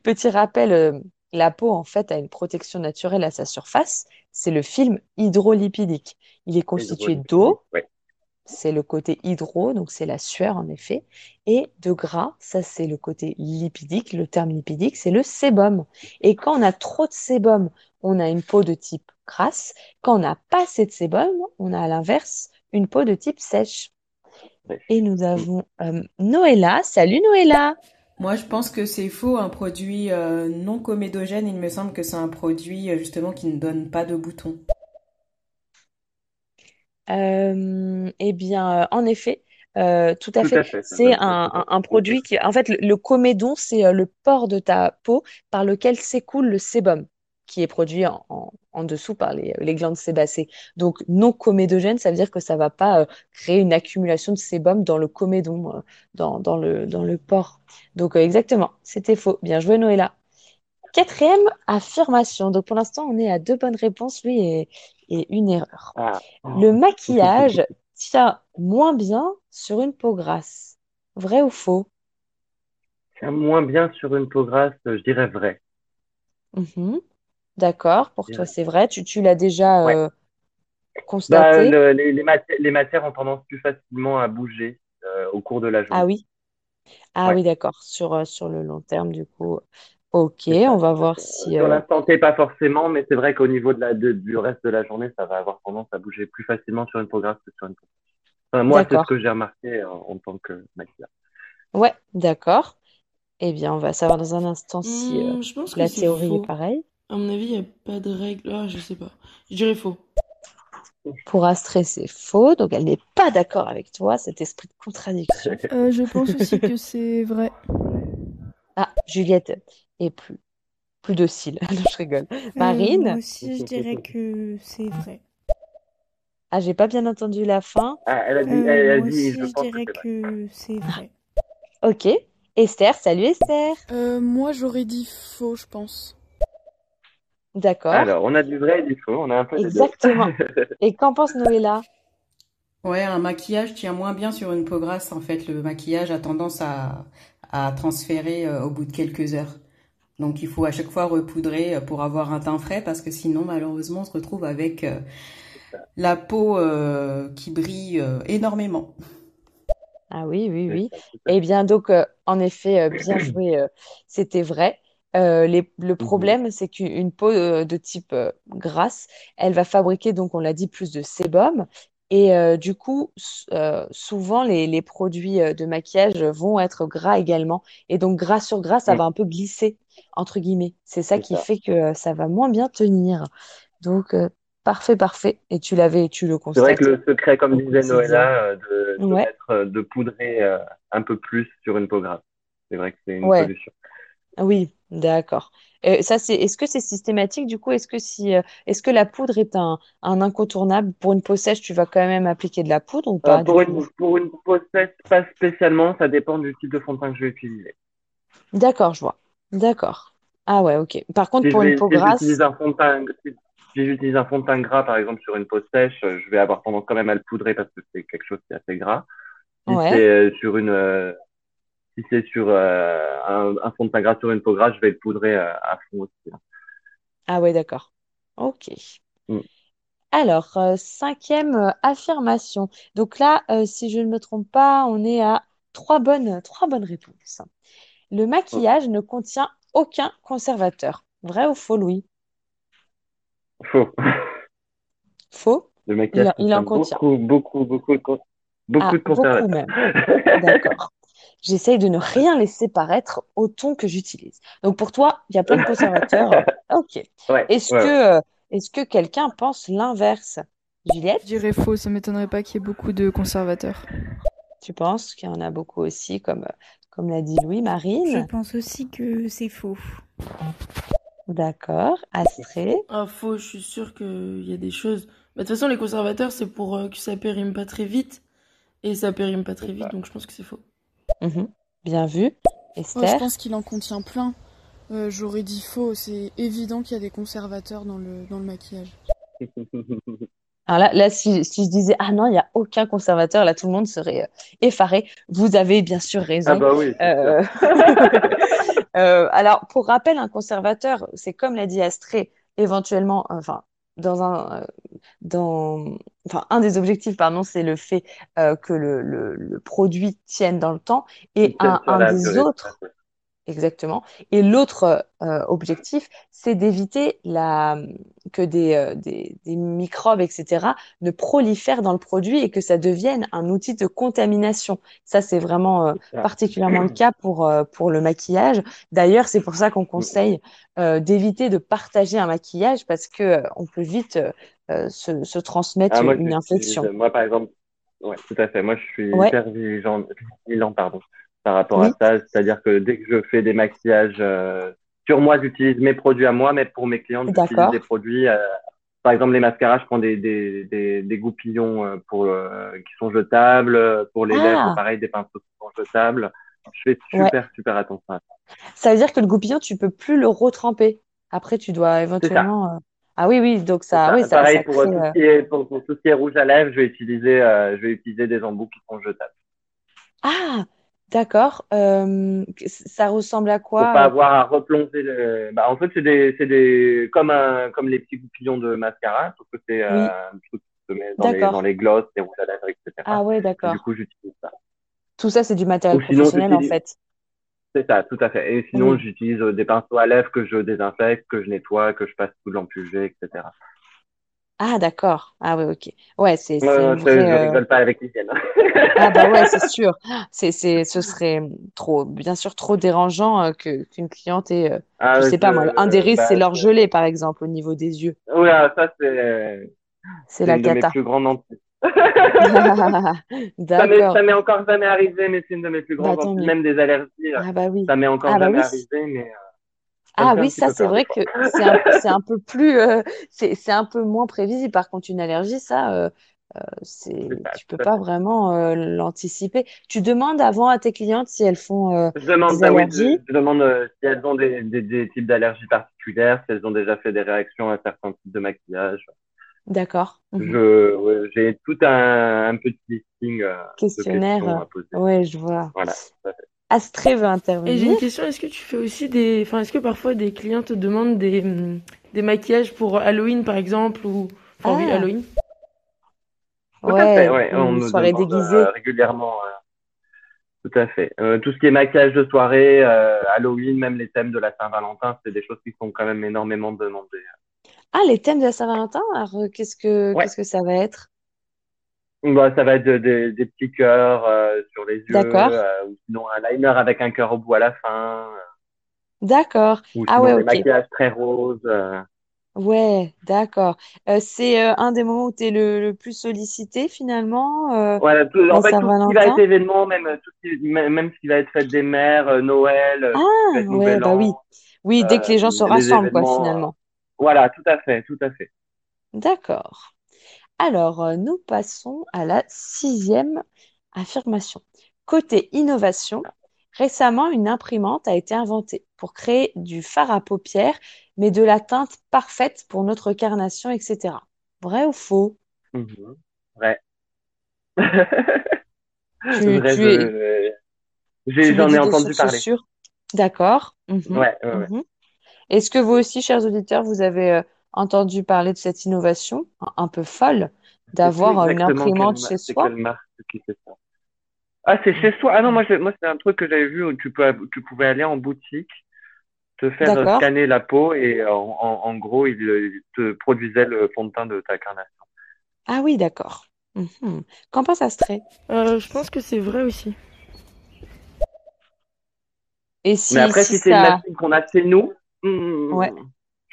petit rappel, euh, la peau, en fait, a une protection naturelle à sa surface. C'est le film hydrolipidique. Il est constitué d'eau,
Ouais.
c'est le côté hydro, donc c'est la sueur en effet, et de gras, ça c'est le côté lipidique, le terme lipidique, c'est le sébum. Et quand on a trop de sébum, on a une peau de type grasse. Quand on n'a pas assez de sébum, on a à l'inverse une peau de type sèche.
Ouais.
Et nous avons euh, Noëlla. Salut Noëlla!
Moi, je pense que c'est faux. Un produit euh, non comédogène, il me semble que c'est un produit euh, justement qui ne donne pas de boutons.
Euh, eh bien, euh, en effet, euh, tout à
Tout
fait.
à fait. ça
C'est
donne
un, produit qui, en fait, le, le comédon, c'est euh, le pore de ta peau par lequel s'écoule le sébum, qui est produit en, en- en dessous par les, les glandes sébacées. Donc, non comédogène, ça veut dire que ça va pas euh, créer une accumulation de sébum dans le comédon, euh, dans, dans le, dans le pore. Donc, euh, exactement, c'était faux. Bien joué, Noëlla. Quatrième affirmation. Donc, pour l'instant, on est à deux bonnes réponses, oui, et, et une erreur.
Ah.
Le maquillage tient moins bien sur une peau grasse. Vrai ou faux?
Tiens, moins bien sur une peau grasse, je dirais vrai.
Mhm. D'accord, pour toi c'est vrai. Tu, tu l'as déjà
Ouais.
euh,
Bah,
constaté?
le- les, les matières, les matières ont tendance plus facilement à bouger euh, au cours de la journée.
Ah oui? Ah
Ouais.
oui, d'accord. Sur, euh, sur le long terme, du coup. Ok, on va voir si.
Sur
euh,
la santé, pas forcément, mais c'est vrai qu'au niveau de la, de- du reste de la journée, ça va avoir tendance à bouger plus facilement sur une peau grasse que sur une. Enfin, moi, c'est ce que j'ai remarqué en, en tant que maquilleur.
Ouais, d'accord. Eh bien, on va savoir dans un instant si
je pense que
la théorie est pareille.
À mon avis, il n'y a pas de règle. Ah, je sais pas. Je dirais faux.
Pour Astrée, c'est faux. Donc, elle n'est pas d'accord avec toi, cet esprit de contradiction.
Euh, je pense aussi que c'est vrai.
Ah, Juliette est plus, plus docile. Non, je rigole.
Euh,
Marine?
moi aussi, je dirais que c'est vrai.
Ah, j'ai pas bien entendu la fin.
Ah, elle a dit,
Euh,
elle a
moi
dit,
aussi,
je
je dirais
c'est vrai.
que c'est vrai.
Ok. Esther, salut Esther.
Euh, moi, j'aurais dit faux, je pense.
D'accord.
Alors, on a du vrai et du faux, on a un peu des.
Exactement. Et qu'en pense Noëlla?
Ouais, un maquillage tient moins bien sur une peau grasse. En fait, le maquillage a tendance à, à transférer euh, au bout de quelques heures. Donc, il faut à chaque fois repoudrer euh, pour avoir un teint frais parce que sinon, malheureusement, on se retrouve avec euh, la peau euh, qui brille euh, énormément.
Ah oui, oui, oui. Eh bien, donc, euh, en effet, euh, bien joué, euh, c'était vrai. Euh, les- le
Mhm.
problème, c'est qu'une peau euh, de type euh, grasse, elle va fabriquer, donc on l'a dit, plus de sébum. Et euh, du coup, souvent, les, les produits de maquillage vont être gras également. Et donc, gras sur gras, ça
Mm.
va un peu glisser, entre guillemets. C'est ça qui
ça.
fait que ça va moins bien tenir. Donc, Parfait, parfait. Et tu l'avais, tu le
C'est vrai
constates
que le secret, comme disait. Noëlla, de, de
Ouais,
mettre, de poudrer un peu plus sur une peau grasse. C'est vrai que c'est une
ouais,
solution.
oui, d'accord. Euh, ça, c'est, est-ce que c'est systématique du coup? Est-ce que si, euh, est-ce que la poudre est un, un incontournable? Pour une peau sèche, tu vas quand même appliquer de la poudre ou
Euh,
pas du
pour
coup?
une, pour une peau sèche, pas spécialement, ça dépend du type de fond de teint que je vais utiliser.
D'accord, je vois. D'accord. Ah ouais, ok. Par contre,
Si
pour une peau
si j'utilise
grasse,
un fond de teint, si, si j'utilise un fond de teint gras, par exemple, sur une peau sèche, euh, je vais avoir tendance quand même à le poudrer parce que c'est quelque chose qui est assez gras. Si
ouais.
c'est euh, sur une, euh, si c'est sur euh, un, un fond de teint gras sur une peau grasse, je vais le poudrer euh, à fond aussi. hein.
Ah ouais, d'accord. Ok.
Mm.
Alors, euh, cinquième affirmation. Donc là, si je ne me trompe pas, on est à trois bonnes, trois bonnes réponses. Le maquillage ne contient aucun conservateur. Vrai ou faux, Louis?
Faux.
Faux?
Le
Il,
maquillage
en- il en
contient beaucoup, beaucoup, beaucoup de, beaucoup
Ah,
de
beaucoup
conservateurs.
même. D'accord. J'essaye de ne rien laisser paraître au ton que j'utilise. Donc pour toi, il y a plein de conservateurs. Ok.
Ouais,
Est-ce
ouais,
que, euh, est-ce que quelqu'un pense l'inverse?
Je
Juliette,
dirais faux, ça m'étonnerait pas qu'il y ait beaucoup de conservateurs.
tu penses qu'il y en a beaucoup aussi, comme, comme l'a dit Louis,
Je
Marine?
pense aussi que c'est faux.
D'accord. Astrée?
Ah, faux, je suis sûre qu'il y a des choses. Bah, de toute façon, les conservateurs, c'est pour euh, que ça périme pas très vite. Et ça périme pas très vite, donc je pense que c'est faux.
Mhm. Bien vu.
Je
Esther?
pense qu'il en contient plein. Euh, j'aurais dit faux. C'est évident qu'il y a des conservateurs dans le, dans le maquillage.
Alors là, là si, si je disais, ah non, il n'y a aucun conservateur, là, tout le monde serait euh, effaré. Vous avez bien sûr
Ah
raison.
bah oui.
Euh, euh, alors, pour rappel, un conservateur, c'est comme l'a dit Astrée, éventuellement, enfin, dans un, euh, dans, enfin, un des objectifs, pardon, c'est le fait euh, que le, le, le produit tienne dans le temps. Et un, des
durée.
autres, Exactement. Et l'autre euh, objectif, c'est d'éviter la, que des, euh, des, des microbes, etc., ne prolifèrent dans le produit et que ça devienne un outil de contamination. Ça, c'est vraiment euh, particulièrement le cas pour, euh, pour le maquillage. D'ailleurs, c'est pour ça qu'on conseille euh, d'éviter de partager un maquillage parce que euh, on peut vite euh, euh, se, se transmettre
Ah, moi,
une infection.
moi, par exemple, ouais, tout à fait. Moi, je suis
Ouais,
hyper vigilant, vigilant, pardon, par rapport
oui,
à ça. C'est-à-dire que dès que je fais des maquillages, euh, sur moi, j'utilise mes produits à moi, mais pour mes clientes, j'utilise des produits, euh, par exemple, les mascaras, je prends des, des, des, des goupillons euh, pour, euh, qui sont jetables. Pour les lèvres,
Ah,
pareil, des pinceaux qui sont jetables. Je fais
ouais.
super, super attention à ça.
Ça veut dire que le goupillon, tu peux plus le retremper. Après, tu dois éventuellement. Ah oui, oui, donc ça,
ça.
oui, ça,
Pareil
ça
pour
crée.
tout ce qui est, pour, pour tout ce qui est rouge à lèvres, je vais utiliser, je vais utiliser des embouts qui sont jetables.
Ah, d'accord. Euh, ça ressemble à
pour pas
quoi? euh,
avoir à replonger le. Bah, en fait, c'est des, c'est des, comme un, comme les petits goupillons de mascara, sauf que c'est
Oui,
euh, un truc que tu mets dans les, dans
d'accord.
les glosses, les rouges à lèvres, etc.
Ah ouais,
Et du
d'accord.
coup, j'utilise ça.
Tout ça, c'est du matériel
Ou sinon,
professionnel en fait.
c'est ça, tout à fait. Et sinon, j'utilise des pinceaux à lèvres que je désinfecte, que je nettoie, que je passe sous l'empulgé, etc.
Ah, d'accord. Ah ouais, ok. Ouais, c'est
Euh,
une
je,
vraie.
je
euh,
rigole pas avec l'hygiène.
Ah bah ouais, c'est sûr. C'est, c'est, ce serait trop, bien sûr, trop dérangeant euh, que qu'une cliente ait, euh,
Ah,
je sais pas moi, un des
je,
risques, c'est
bah,
l'orgelé par exemple au niveau des yeux.
Ouais, ça, c'est,
C'est
c'est
la
une de mes plus. Ça m'est,
D'accord.
ça m'est encore jamais arrivé, mais c'est une de mes plus
Bah
grandes
mieux.
Même des allergies, euh,
Ah bah oui.
ça m'est encore
Ah bah
jamais
oui.
arrivé, mais euh,
Ah oui, ça c'est vrai que c'est un, peu plus, euh, c'est, un peu moins prévisible. Par contre, une allergie, ça, euh, euh, c'est, tu peux pas vraiment euh, l'anticiper. Tu demandes avant à tes clientes si elles font
Je demande,
des
oui,
allergies?
je, je demande si elles ont des, des, des types d'allergies particulières, si elles ont déjà fait des réactions à certains types de maquillage.
D'accord. Mhm.
Je, ouais, j'ai tout un, un petit listing de
Questionnaire.
questions à poser.
Ouais, je vois.
Voilà.
Astrée veut
Et j'ai
intervenir.
une question, est-ce que tu fais aussi des... Enfin, est-ce que parfois des clients te demandent des, hum, des maquillages pour Halloween, par exemple, ou... Enfin, oui,
Ah,
Halloween?
Tout à fait,
ouais,
on nous
soirée
demande
déguisée.
euh, régulièrement. euh, tout à fait. Euh, tout ce qui est maquillage de soirée, euh, Halloween, même les thèmes de la Saint-Valentin, c'est des choses qui sont quand même énormément demandées.
Ah, les thèmes de la Saint-Valentin, alors euh, qu'est-ce que
Ouais.
qu'est-ce que ça va être?
Bah, ça va être de- de- des petits cœurs euh, sur les yeux,
D'accord.
euh, ou sinon un liner avec un cœur au bout à la fin, euh,
D'accord.
ou
Ah
sinon
ouais,
des
ok.
maquillages très roses.
Ouais, d'accord. Euh, c'est euh, un des moments où tu es le, le plus sollicité finalement, euh,
Voilà, tout, en fait, tout ce qui va être événement, même tout ce qui, même même ce qui va être fête des mères, Noël,
Ah,
être
ouais,
Nouvel
bah oui.
An,
Oui, dès que les gens se rassemblent, quoi, finalement.
voilà, tout à fait, tout à fait.
D'accord. Alors, euh, nous passons à la sixième affirmation. Côté innovation, récemment, une imprimante a été inventée pour créer du fard à paupières, mais de la teinte parfaite pour notre carnation, etc. Vrai ou faux?
Vrai.
Tu,
Vrai,
tu es,
je,
tu
j'ai,
me
j'en ai entendu parler.
D'accord. Mhm,
Ouais, ouais, ouais.
mhm. Est-ce que vous aussi, chers auditeurs, vous avez euh, entendu parler de cette innovation un peu folle d'avoir euh, une imprimante
ma-
chez
c'est quelle
soi?
marque qui fait ça? Ah, c'est chez soi. Ah non, moi, moi, c'est un truc que j'avais vu où tu peux, tu pouvais aller en boutique, te faire euh, scanner la peau et euh, en, en, en gros, il, il te produisait le fond de teint de ta carnation.
Ah oui, d'accord. Mhm. Qu'en pense Astrée?
Euh, je pense que c'est vrai aussi.
Et
Mais
si,
après,
si
si c'est une machine qu'on a chez nous,
Ouais.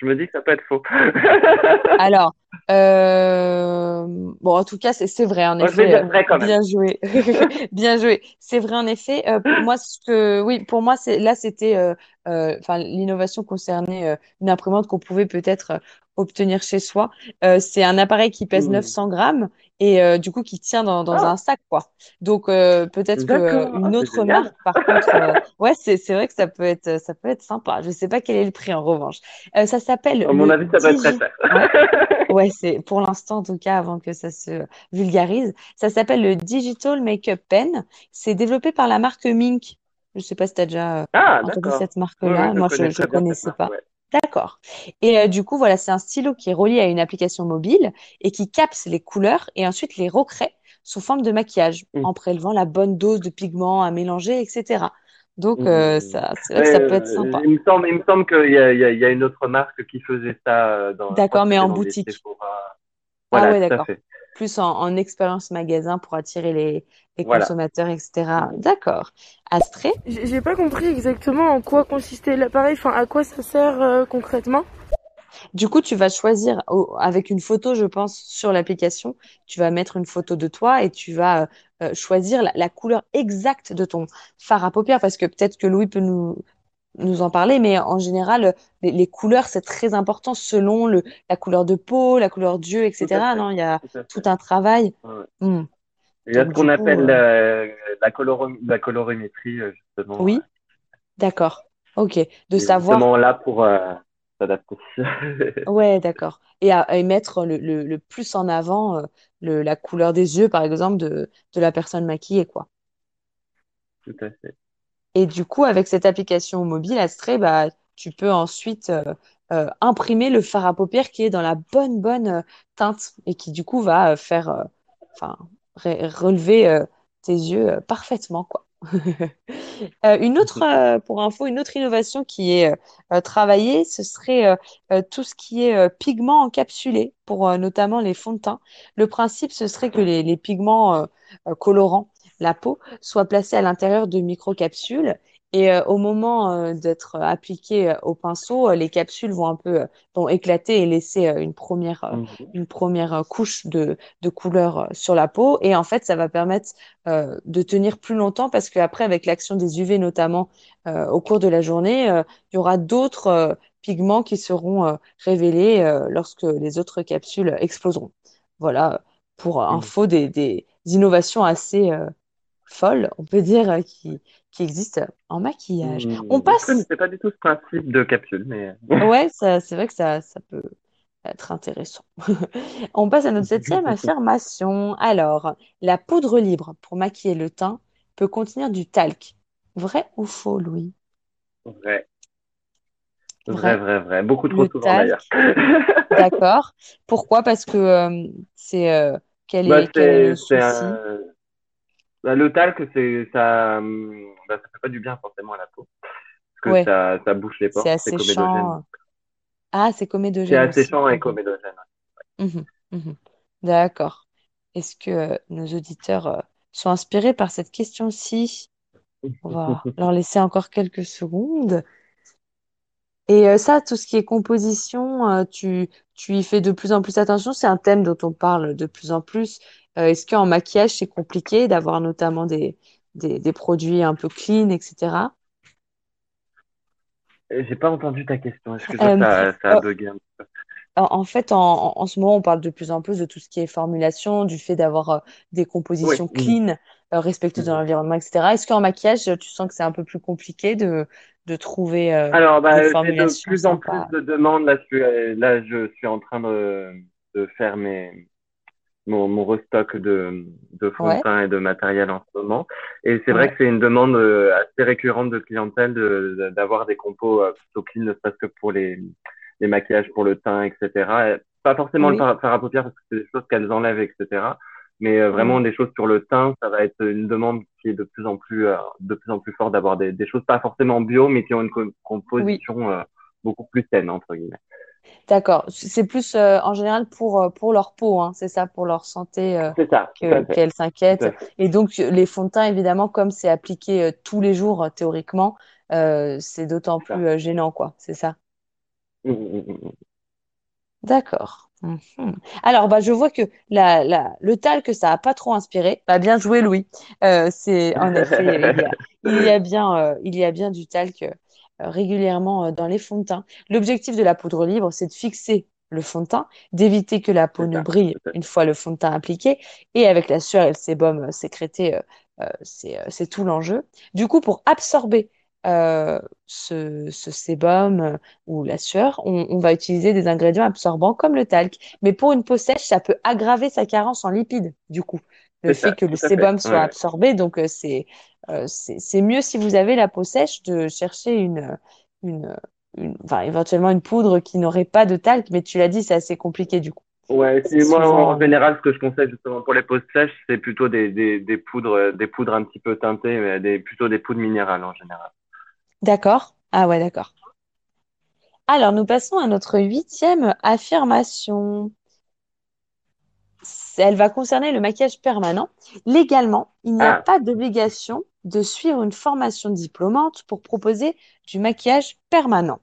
Je me dis que ça peut être faux.
Alors, euh, bon, en tout cas, c'est vrai, en effet. euh,
vrai quand même.
Bien joué. Bien joué. C'est vrai, en effet. Euh, pour moi, ce que, oui, pour moi, c'est, là, c'était, euh, euh, enfin, l'innovation concernait euh, une imprimante qu'on pouvait peut-être euh, obtenir chez soi. Euh, c'est un appareil qui pèse
Hmm.
900 grammes et euh, du coup, qui tient dans, dans un
Ah,
sac, quoi. Donc, euh, peut-être que euh.
Ah,
une
c'est
autre marque, par contre, euh, ouais, c'est, vrai que ça peut être, ça peut être sympa. Je sais pas quel est le prix, en revanche. Ça s'appelle
À mon avis, ça peut être très cher.
Ouais. Ouais, c'est pour l'instant en tout cas avant que ça se vulgarise. Ça s'appelle le Digital Makeup Pen. C'est développé par la marque Mink. Je sais pas si tu as déjà
Ah,
entendu cette marque-là.
je
Moi, je
cette
connaissais
marque,
pas. D'accord. Et euh, du coup, voilà, c'est un stylo qui est relié à une application mobile et qui capte les couleurs et ensuite les recrée sous forme de maquillage
Hmm.
en prélevant la bonne dose de pigments à mélanger, etc. Donc, euh,
Hmm.
ça, c'est vrai que ça peut être
Euh,
sympa.
il me semble, il me semble qu'il y a, y y une autre marque qui faisait ça euh, dans,
D'accord, mais en
des
boutique. Ah ouais, d'accord.
fait.
Plus en, en expérience magasin pour attirer les, les
Voilà.
consommateurs, etc. D'accord. Astrée?
J'ai pas compris exactement en quoi consistait l'appareil, enfin à quoi ça sert euh, concrètement?
Du coup, tu vas choisir au- avec une photo, je pense, sur l'application. Tu vas mettre une photo de toi et tu vas euh, euh, choisir la, la couleur exacte de ton fard à paupières parce que peut-être que Louis peut nous, nous en parler, mais en général, les, les couleurs, c'est très important selon le, la couleur de peau, la couleur d'yeux, etc. Non, il y a
Tout
un travail.
Ouais.
Hmm.
Il y a ce qu'on
coup,
appelle
euh,
euh, la, colorimétrie, euh, justement.
oui, d'accord. Ok. De
Et
savoir
justement là pour euh, s'adapter.
Ouais, d'accord. Et, à, et mettre le, le, le plus en avant euh, le, la couleur des yeux, par exemple, de, de la personne maquillée, quoi.
Tout à fait.
Et du coup, avec cette application mobile, Astray, bah, tu peux ensuite euh, euh, imprimer le fard à paupières qui est dans la bonne, bonne euh, teinte et qui, du coup, va faire, enfin, re- relever tes yeux parfaitement, quoi. Une autre, pour info, une autre innovation qui est travaillée, ce serait tout ce qui est pigments encapsulés pour notamment les fonds de teint. Le principe, ce serait que les, les pigments euh, euh, colorant la peau soient placés à l'intérieur de microcapsules et euh, au moment euh, d'être appliqués euh, au pinceau, euh, les capsules vont un peu euh, vont éclater et laisser euh, une première, euh,
Mhm.
une première euh, couche de, de couleur euh, sur la peau et en fait, ça va permettre euh, de tenir plus longtemps parce qu'après, avec l'action des UV notamment euh, au cours de la journée, euh, il y aura d'autres euh, pigments qui seront euh, révélés euh, lorsque les autres capsules exploseront. Voilà, pour
Mhm.
info, des, des innovations assez euh, folles, on peut dire, euh, qui, qui existent en maquillage. On
Hmm. Je
passe,
connaissais pas du tout ce principe de capsule, mais
ouais, ça, c'est vrai que ça, ça peut être intéressant. On passe à notre septième affirmation. Alors, la poudre libre pour maquiller le teint peut contenir du talc. Vrai ou faux, Louis?
vrai, vrai,
Vrai.
vrai, vrai. Beaucoup trop
Le
souvent d'ailleurs.
d'accord. Pourquoi? Parce que euh, c'est euh, quel
Bah,
est quel le souci?
un... bah, le talc, c'est, ça, hum, bah, ça fait pas du bien forcément à la peau. Parce que
Ouais,
ça, ça bouche les
c'est
pores, c'est comédogène.
asséchant. Ah, c'est
C'est
comédogène aussi.
asséchant et comédogène.
mhm, mhm. D'accord. Est-ce que nos auditeurs euh, sont inspirés par cette question-ci? On va leur laisser encore quelques secondes. Et euh, ça, tout ce qui est composition, euh, tu, tu y fais de plus en plus attention. C'est un thème dont on parle de plus en plus. Euh, est-ce qu'en maquillage, c'est compliqué d'avoir notamment des, des, des produits un peu clean, etc.
J'ai pas entendu ta question. Excuse-moi,
Euh,
ça, ça a
euh,
bugué un peu?
en fait, en, en ce moment, on parle de plus en plus de tout ce qui est formulation, du fait d'avoir euh, des compositions
Mhm.
clean, euh, respectueuses de
Mhm.
l'environnement, etc. Est-ce qu'en maquillage, tu sens que c'est un peu plus compliqué de, de trouver euh,
Alors, bah,
des
j'ai de
formulations
plus en plus de demandes. Là, je suis, euh, là, je suis en train de, de faire mes, mon, mon restock de, de fond de teint et de matériel en ce moment. Et c'est vrai
ouais,
que c'est une demande euh, assez récurrente de clientèle de, de- d'avoir des compos euh, plutôt clean, ne serait-ce que pour les, les maquillages pour le teint, etc. Et pas forcément le
oui,
fard fard à paupières parce que c'est des choses qu'elles enlèvent, etc. Mais euh, vraiment des choses sur le teint, ça va être une demande qui est de plus en plus, euh, de plus en plus forte d'avoir des, des choses pas forcément bio, mais qui ont une co-
oui.
composition euh, beaucoup plus saine, entre guillemets.
D'accord. C'est plus euh, en général pour, euh, pour leur peau, hein, c'est ça, pour leur santé euh, qu'elles s'inquiètent. Et donc, les fonds de teint, évidemment, comme c'est appliqué euh, tous les jours, théoriquement, c'est d'autant plus gênant, quoi. C'est ça.
Mm, mm, mm, mm.
D'accord. Alors, bah, je vois que la, la, le talc, ça a pas trop inspiré. Bah, bien joué, Louis. C'est en effet, il y a, il y a bien, il y a bien du talc régulièrement euh, dans les fonds de teint. L'objectif de la poudre libre, c'est de fixer le fond de teint, d'éviter que la peau ne brille une fois le fond de teint appliqué. Et avec la sueur et le sébum euh, sécrété, euh, c'est, tout l'enjeu. Du coup, pour absorber euh, ce, ce sébum euh, ou la sueur, on, on va utiliser des ingrédients absorbants comme le talc. Mais pour une peau sèche, ça peut aggraver sa carence en lipides, du coup. Le fait
ça,
que le
fait.
sébum soit
ouais.
absorbé, donc euh, c'est c'est c'est mieux si vous avez la peau sèche de chercher une, une, une, enfin, éventuellement une poudre qui n'aurait pas de talc, mais tu l'as dit, c'est assez compliqué du coup.
Ouais, moi, en en général, ce que je conseille justement pour les peaux sèches, c'est plutôt des, des, des poudres, euh, des poudres un petit peu teintées, mais des, plutôt des poudres minérales en général.
D'accord? Ah ouais, d'accord. Alors, nous passons à notre huitième affirmation. Elle va concerner le maquillage permanent. Légalement, il n'y a
Ah,
pas d'obligation de suivre une formation diplômante pour proposer du maquillage permanent.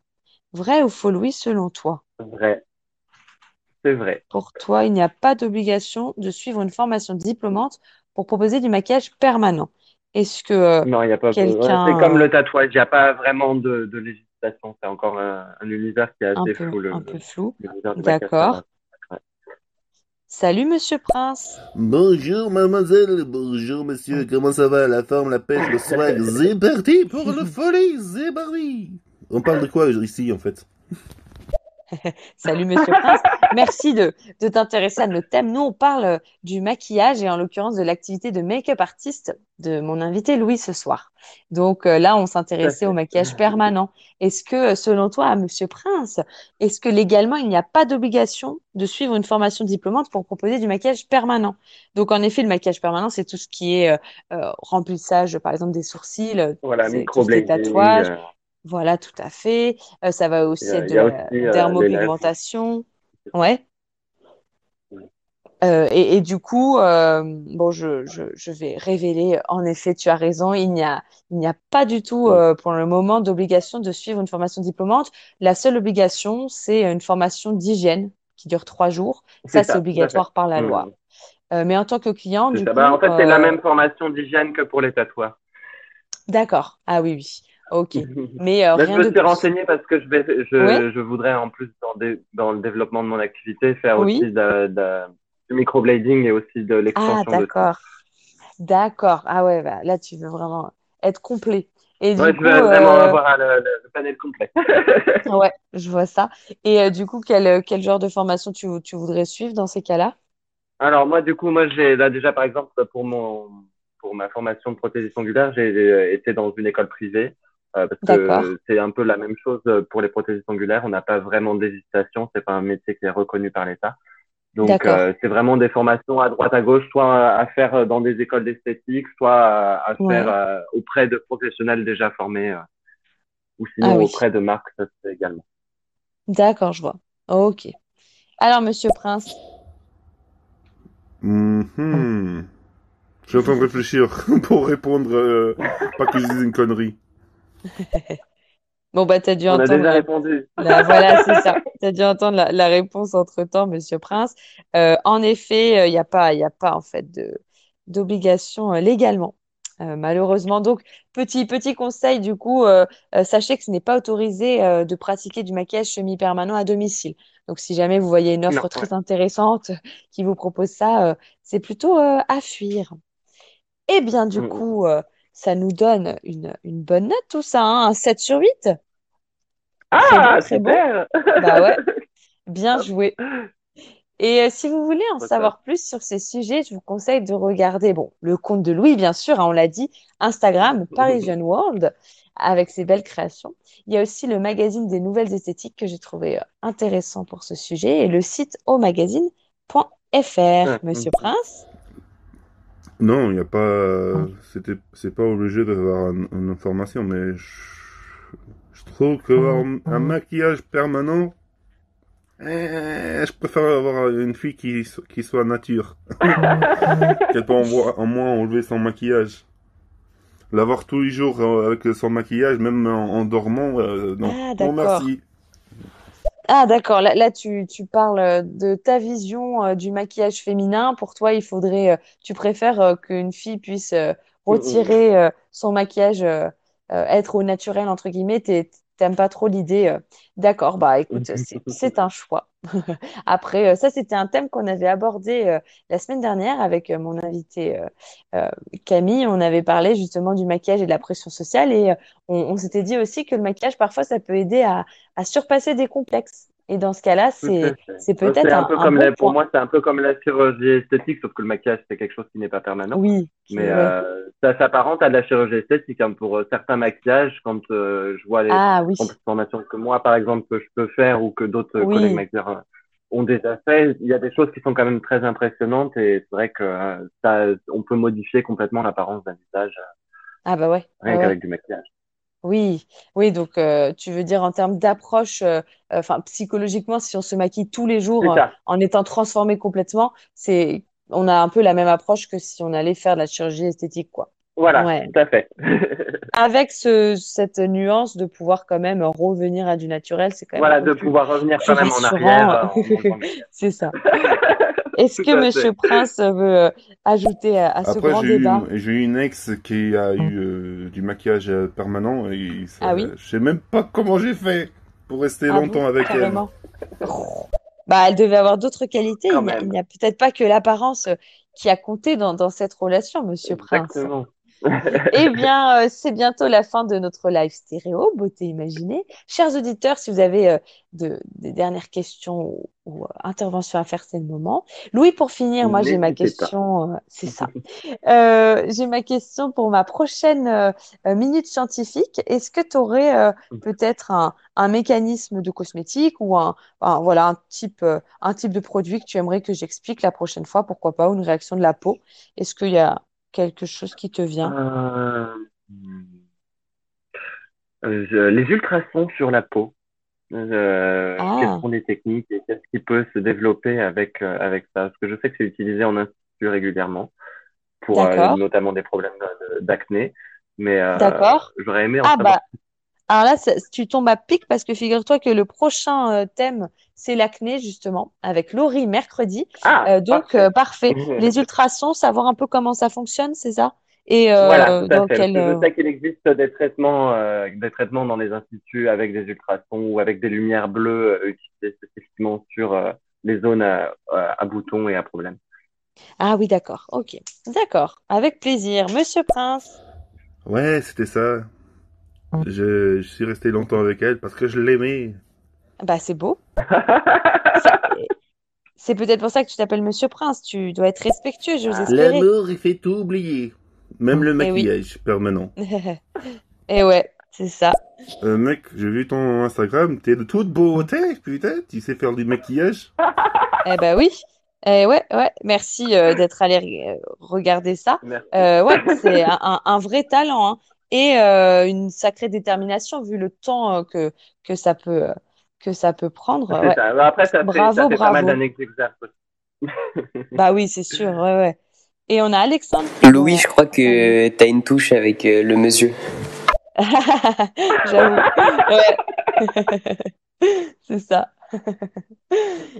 Vrai ou faux, Louis, selon toi?
vrai, c'est vrai.
Pour toi, il n'y a pas d'obligation de suivre une formation diplômante pour proposer du maquillage permanent. Est-ce que
Non, il n'y a pas. ouais, c'est
quelqu'un
comme le tatouage, il n'y a pas vraiment de, de législation. C'est encore un, un univers qui est
un
assez
peu,
flou, le,
un peu flou? D'accord. Salut, Monsieur Prince.
Bonjour mademoiselle, bonjour monsieur, comment ça va? La forme, la pêche, le swag, c'est parti pour le folie, c'est parti. On parle de quoi ici en fait?
Salut Monsieur Prince, merci de, de t'intéresser à notre thème. Nous, on parle du maquillage et en l'occurrence de l'activité de make-up artiste de mon invité Louis ce soir. Donc euh, là, on s'intéressait au maquillage permanent. Est-ce que, euh, selon toi, Monsieur Prince, est-ce que légalement, il n'y a pas d'obligation de suivre une formation diplômante pour proposer du maquillage permanent? Donc en effet, le maquillage permanent, c'est tout ce qui est euh, euh, remplissage, par exemple, des sourcils,
Voilà,
c'est tout ce Voilà, tout à fait. Euh, ça va aussi être de
euh,
dermopigmentation. Ouais. Euh, et, et du coup, euh, bon, je, je, je vais révéler, en effet, tu as raison, il n'y a, il n'y a pas du tout, euh, pour le moment, d'obligation de suivre une formation diplômante. La seule obligation, c'est une formation d'hygiène qui dure trois jours. Ça,
C'est
obligatoire par la loi.
Mm.
Euh, mais en tant que client, du.
Bah,
coup,
en fait, c'est la même formation d'hygiène que pour les tatoueurs.
d'accord. Ah oui, oui. Ok. Mais euh,
Là, je
rien
me
de
suis
plus.
renseigné parce que je vais, je, je voudrais en plus dans, des- dans le développement de mon activité faire
Oui?
aussi de, de- du microblading et aussi de
Ah,
l'extension cils.
d'accord. D'accord. Ah ouais, bah, là, tu veux vraiment être complet. Et
Ouais,
du
je
coup,
veux vraiment
euh,
avoir le, panel complet.
ouais, je vois ça. Et euh, du coup, quel, quel genre de formation tu, tu voudrais suivre dans ces cas-là?
Alors moi, du coup, moi j'ai là déjà par exemple pour mon pour ma formation de prothésiste ongulaire, j'ai euh, été dans une école privée euh, parce que c'est un peu la même chose pour les prothésistes ongulaires. On n'a pas vraiment de législation, c'est pas un métier qui est reconnu par l'État. Donc
D'accord.
euh, c'est vraiment des formations à droite à gauche, soit à faire dans des écoles d'esthétique, soit à, à
Ouais.
faire euh, auprès de professionnels déjà formés, euh, ou
Ah
sinon
oui.
auprès de marques, ça fait également.
D'accord, je vois. Ok. Alors, Monsieur Prince.
Mhm. Je suis en train de réfléchir pour répondre, euh, pas que je dise une connerie.
Bon, bah, t'as dû
On a
entendre.
déjà répondu.
la- voilà, c'est ça. T'as dû entendre la, la réponse entre-temps, Monsieur Prince. Euh, en effet, il n'y a pas, il a pas, en fait, de, d'obligation euh, légalement. Euh, malheureusement. Donc, petit, petit conseil, du coup, euh, euh, sachez que ce n'est pas autorisé euh, de pratiquer du maquillage semi-permanent à domicile. Donc, si jamais vous voyez une offre
Non,
très intéressante qui vous propose ça, euh, c'est plutôt euh, à fuir. Eh bien, du
Mm.
coup, euh, ça nous donne une, une bonne note, tout ça, hein, un 7 sur 8. Très
Ah,
très bon. Bah ouais, bien joué. Et euh, si vous voulez en savoir plus sur ces sujets, je vous conseille de regarder, bon, le compte de Louis, bien sûr, hein, on l'a dit, Instagram, Parisian World, avec ses belles créations. Il y a aussi le magazine des nouvelles esthétiques que j'ai trouvé euh, intéressant pour ce sujet et le site omagazine.fr.
Ah,
Monsieur
mm.
Prince?
Non, il n'y a pas. C'était, c'est pas obligé d'avoir un- une information, mais je, je trouve qu'avoir un, un maquillage permanent, eh, je préfère avoir une fille qui, qui soit nature. Qu'elle peut en moins enlever son maquillage. L'avoir tous les jours euh, avec son maquillage, même en, en dormant, euh, non.
Ah,
merci.
Ah, d'accord. Là, là tu, tu parles euh, de ta vision euh, du maquillage féminin. Pour toi, il faudrait, euh, tu préfères euh, qu'une fille puisse euh, retirer euh, son maquillage, être au naturel, entre guillemets? T'es- T'aimes pas trop l'idée. euh. D'accord, bah écoute, c'est un choix. Après, euh, ça, c'était un thème qu'on avait abordé euh, la semaine dernière avec mon invité Camille. On avait parlé justement du maquillage et de la pression sociale et on, on s'était dit aussi que le maquillage, parfois, ça peut aider à, à surpasser des complexes. Et dans ce cas-là, c'est c'est peut-être
un
un,
peu
un
comme
bon
la- pour
point.
moi, c'est un peu comme la chirurgie esthétique, sauf que le maquillage, c'est quelque chose qui n'est pas permanent.
Oui,
Mais euh, ça s'apparente à de la chirurgie esthétique. hein. Pour euh, certains maquillages, quand euh, je vois les
Ah oui,
transformations que moi, par exemple, que je peux faire ou que d'autres
Oui.
collègues maquilleurs euh, ont déjà fait, il y a des choses qui sont quand même très impressionnantes et c'est vrai que euh, ça, on peut modifier complètement l'apparence d'un visage
ah bah ouais,
rien
ouais.
qu'avec du maquillage.
Oui, oui, donc euh, tu veux dire en termes d'approche, euh, euh, enfin psychologiquement, si on se maquille tous les jours
ça.
en étant transformé complètement, c'est on a un peu la même approche que si on allait faire de la chirurgie esthétique, quoi.
Voilà,
Ouais.
tout à fait.
Avec ce, cette nuance de pouvoir quand même revenir à du naturel, c'est quand même
Voilà, de pouvoir revenir quand même en arrière.
C'est ça. Est-ce que Monsieur
fait.
Prince veut euh, ajouter à, à ce
Après,
grand
j'ai eu,
débat?
j'ai eu une ex qui a eu euh, du maquillage euh, permanent et ça-
Ah oui?
je sais même pas comment j'ai fait pour rester
Ah
longtemps
bon,
avec elle.
Bah, elle devait avoir d'autres qualités.
Quand
Il n'y a, peut-être pas que l'apparence qui a compté dans, dans cette relation, Monsieur Prince. Eh bien, euh, c'est bientôt la fin de notre live stéréo, Beauté Imaginée. Chers auditeurs, si vous avez euh, de- des dernières questions ou, ou, euh, interventions à faire, c'est le moment. Louis, pour finir, moi j'ai ma question, euh, c'est ça. Euh, j'ai ma question pour ma prochaine minute scientifique. Est-ce que tu aurais peut-être un, un mécanisme de cosmétique ou un, un- voilà, un type, euh, un type de produit que tu aimerais que j'explique la prochaine fois, pourquoi pas, ou une réaction de la peau? Est-ce qu'il y a quelque chose qui te vient?
Euh, euh, les ultrasons sur la peau. Euh,
Ah.
quelles sont les techniques et qu'est-ce qui peut se développer avec avec ça? Parce que je sais que c'est utilisé en institut régulièrement pour notamment des problèmes d'acné, mais j'aurais aimé en
Ah
savoir
bah, alors là, ça- tu tombes à pic parce que figure-toi que le prochain euh, thème, c'est l'acné, justement, avec Laurie mercredi.
Ah,
Euh, donc,
parfait.
euh, parfait. Les ultrasons, savoir un peu comment ça fonctionne, c'est ça? Et euh,
Voilà, tout à
dans
fait. je sais qu'il existe des traitements, euh, des traitements dans les instituts avec des ultrasons ou avec des lumières bleues euh, utilisées spécifiquement sur euh, les zones à, à boutons et à problèmes.
Ah oui, d'accord. Ok. D'accord. Avec plaisir. Monsieur Prince.
Ouais, c'était ça. Je, je suis resté longtemps avec elle parce que je l'aimais.
Bah, c'est beau. C'est peut-être pour ça que tu t'appelles Monsieur Prince. Tu dois être respectueux, j'ose espérer.
L'amour, il fait tout oublier. Même le
Eh oui.
maquillage permanent.
Et ouais, c'est ça.
Euh, mec, j'ai vu ton Instagram, t'es de toute beauté, putain, tu sais faire du maquillage.
Eh ben oui. Eh ouais, ouais. Merci euh, d'être allé euh, regarder ça.
Merci.
Euh, ouais, c'est un, un- un vrai talent hein. Et euh, une sacrée détermination vu le temps euh, que, que ça peut, que ça peut prendre.
C'est
Ouais.
ça. Bah, Après, ça fait,
Bravo,
ça fait pas mal
bravo.
d'années.
Bah oui, c'est sûr. Ouais, ouais. Et on a Alexandre.
Louis, je crois que t'as une touche avec euh, le monsieur.
J'avoue. c'est ça.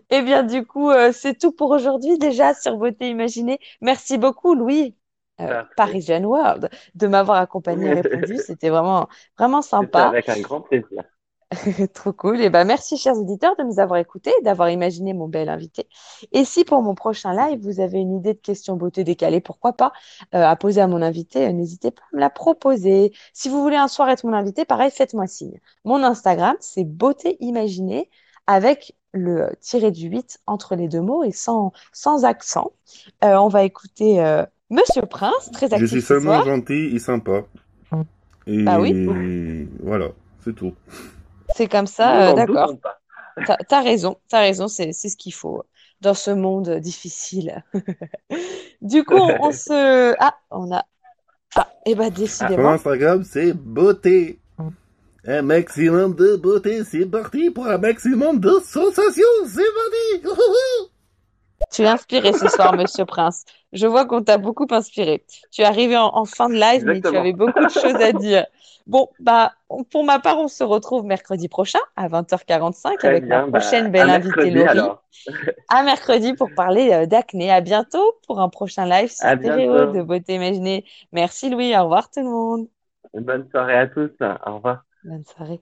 Eh bien, du coup, euh, c'est tout pour aujourd'hui déjà sur Beauté Imaginée. Merci beaucoup, Louis, euh, Parisian World, de m'avoir accompagné et répondu. C'était vraiment, vraiment sympa.
Avec un grand plaisir.
Trop cool. Et ben, merci, chers auditeurs, de nous avoir écoutés, d'avoir imaginé mon bel invité. Et si pour mon prochain live, vous avez une idée de question beauté décalée, pourquoi pas, euh, à poser à mon invité, euh, n'hésitez pas à me la proposer. Si vous voulez un soir être mon invité, pareil, faites-moi signe. Mon Instagram, c'est beauté imaginée avec le tiré du 8 entre les deux mots et sans, sans accent. on va écouter Monsieur Prince, très actif.
Je suis seulement gentil et sympa. Et
bah oui.
voilà, c'est tout.
C'est comme ça, euh, d'accord. T'as as raison, t'as raison, c'est ce qu'il faut dans ce monde difficile. du coup, on, se. Ah, on a. Ah, et eh bah, décidément.
Mon Instagram, c'est beauté. Un maximum de beauté, c'est parti pour un maximum de sensations, c'est parti!
Tu es inspiré ce soir, Monsieur Prince. Je vois qu'on t'a beaucoup inspiré. Tu es arrivé en, fin de live, mais tu avais beaucoup de choses à dire. Bon, bah, pour ma part, on se retrouve mercredi prochain à 20h45 avec ma bah, prochaine belle invitée Laurie. à mercredi pour parler euh, d'acné. À bientôt pour un prochain live sur Stéréo de Beauté Imaginée. Merci Louis. Au revoir tout le monde.
Bonne soirée à tous. Au revoir.
Bonne soirée.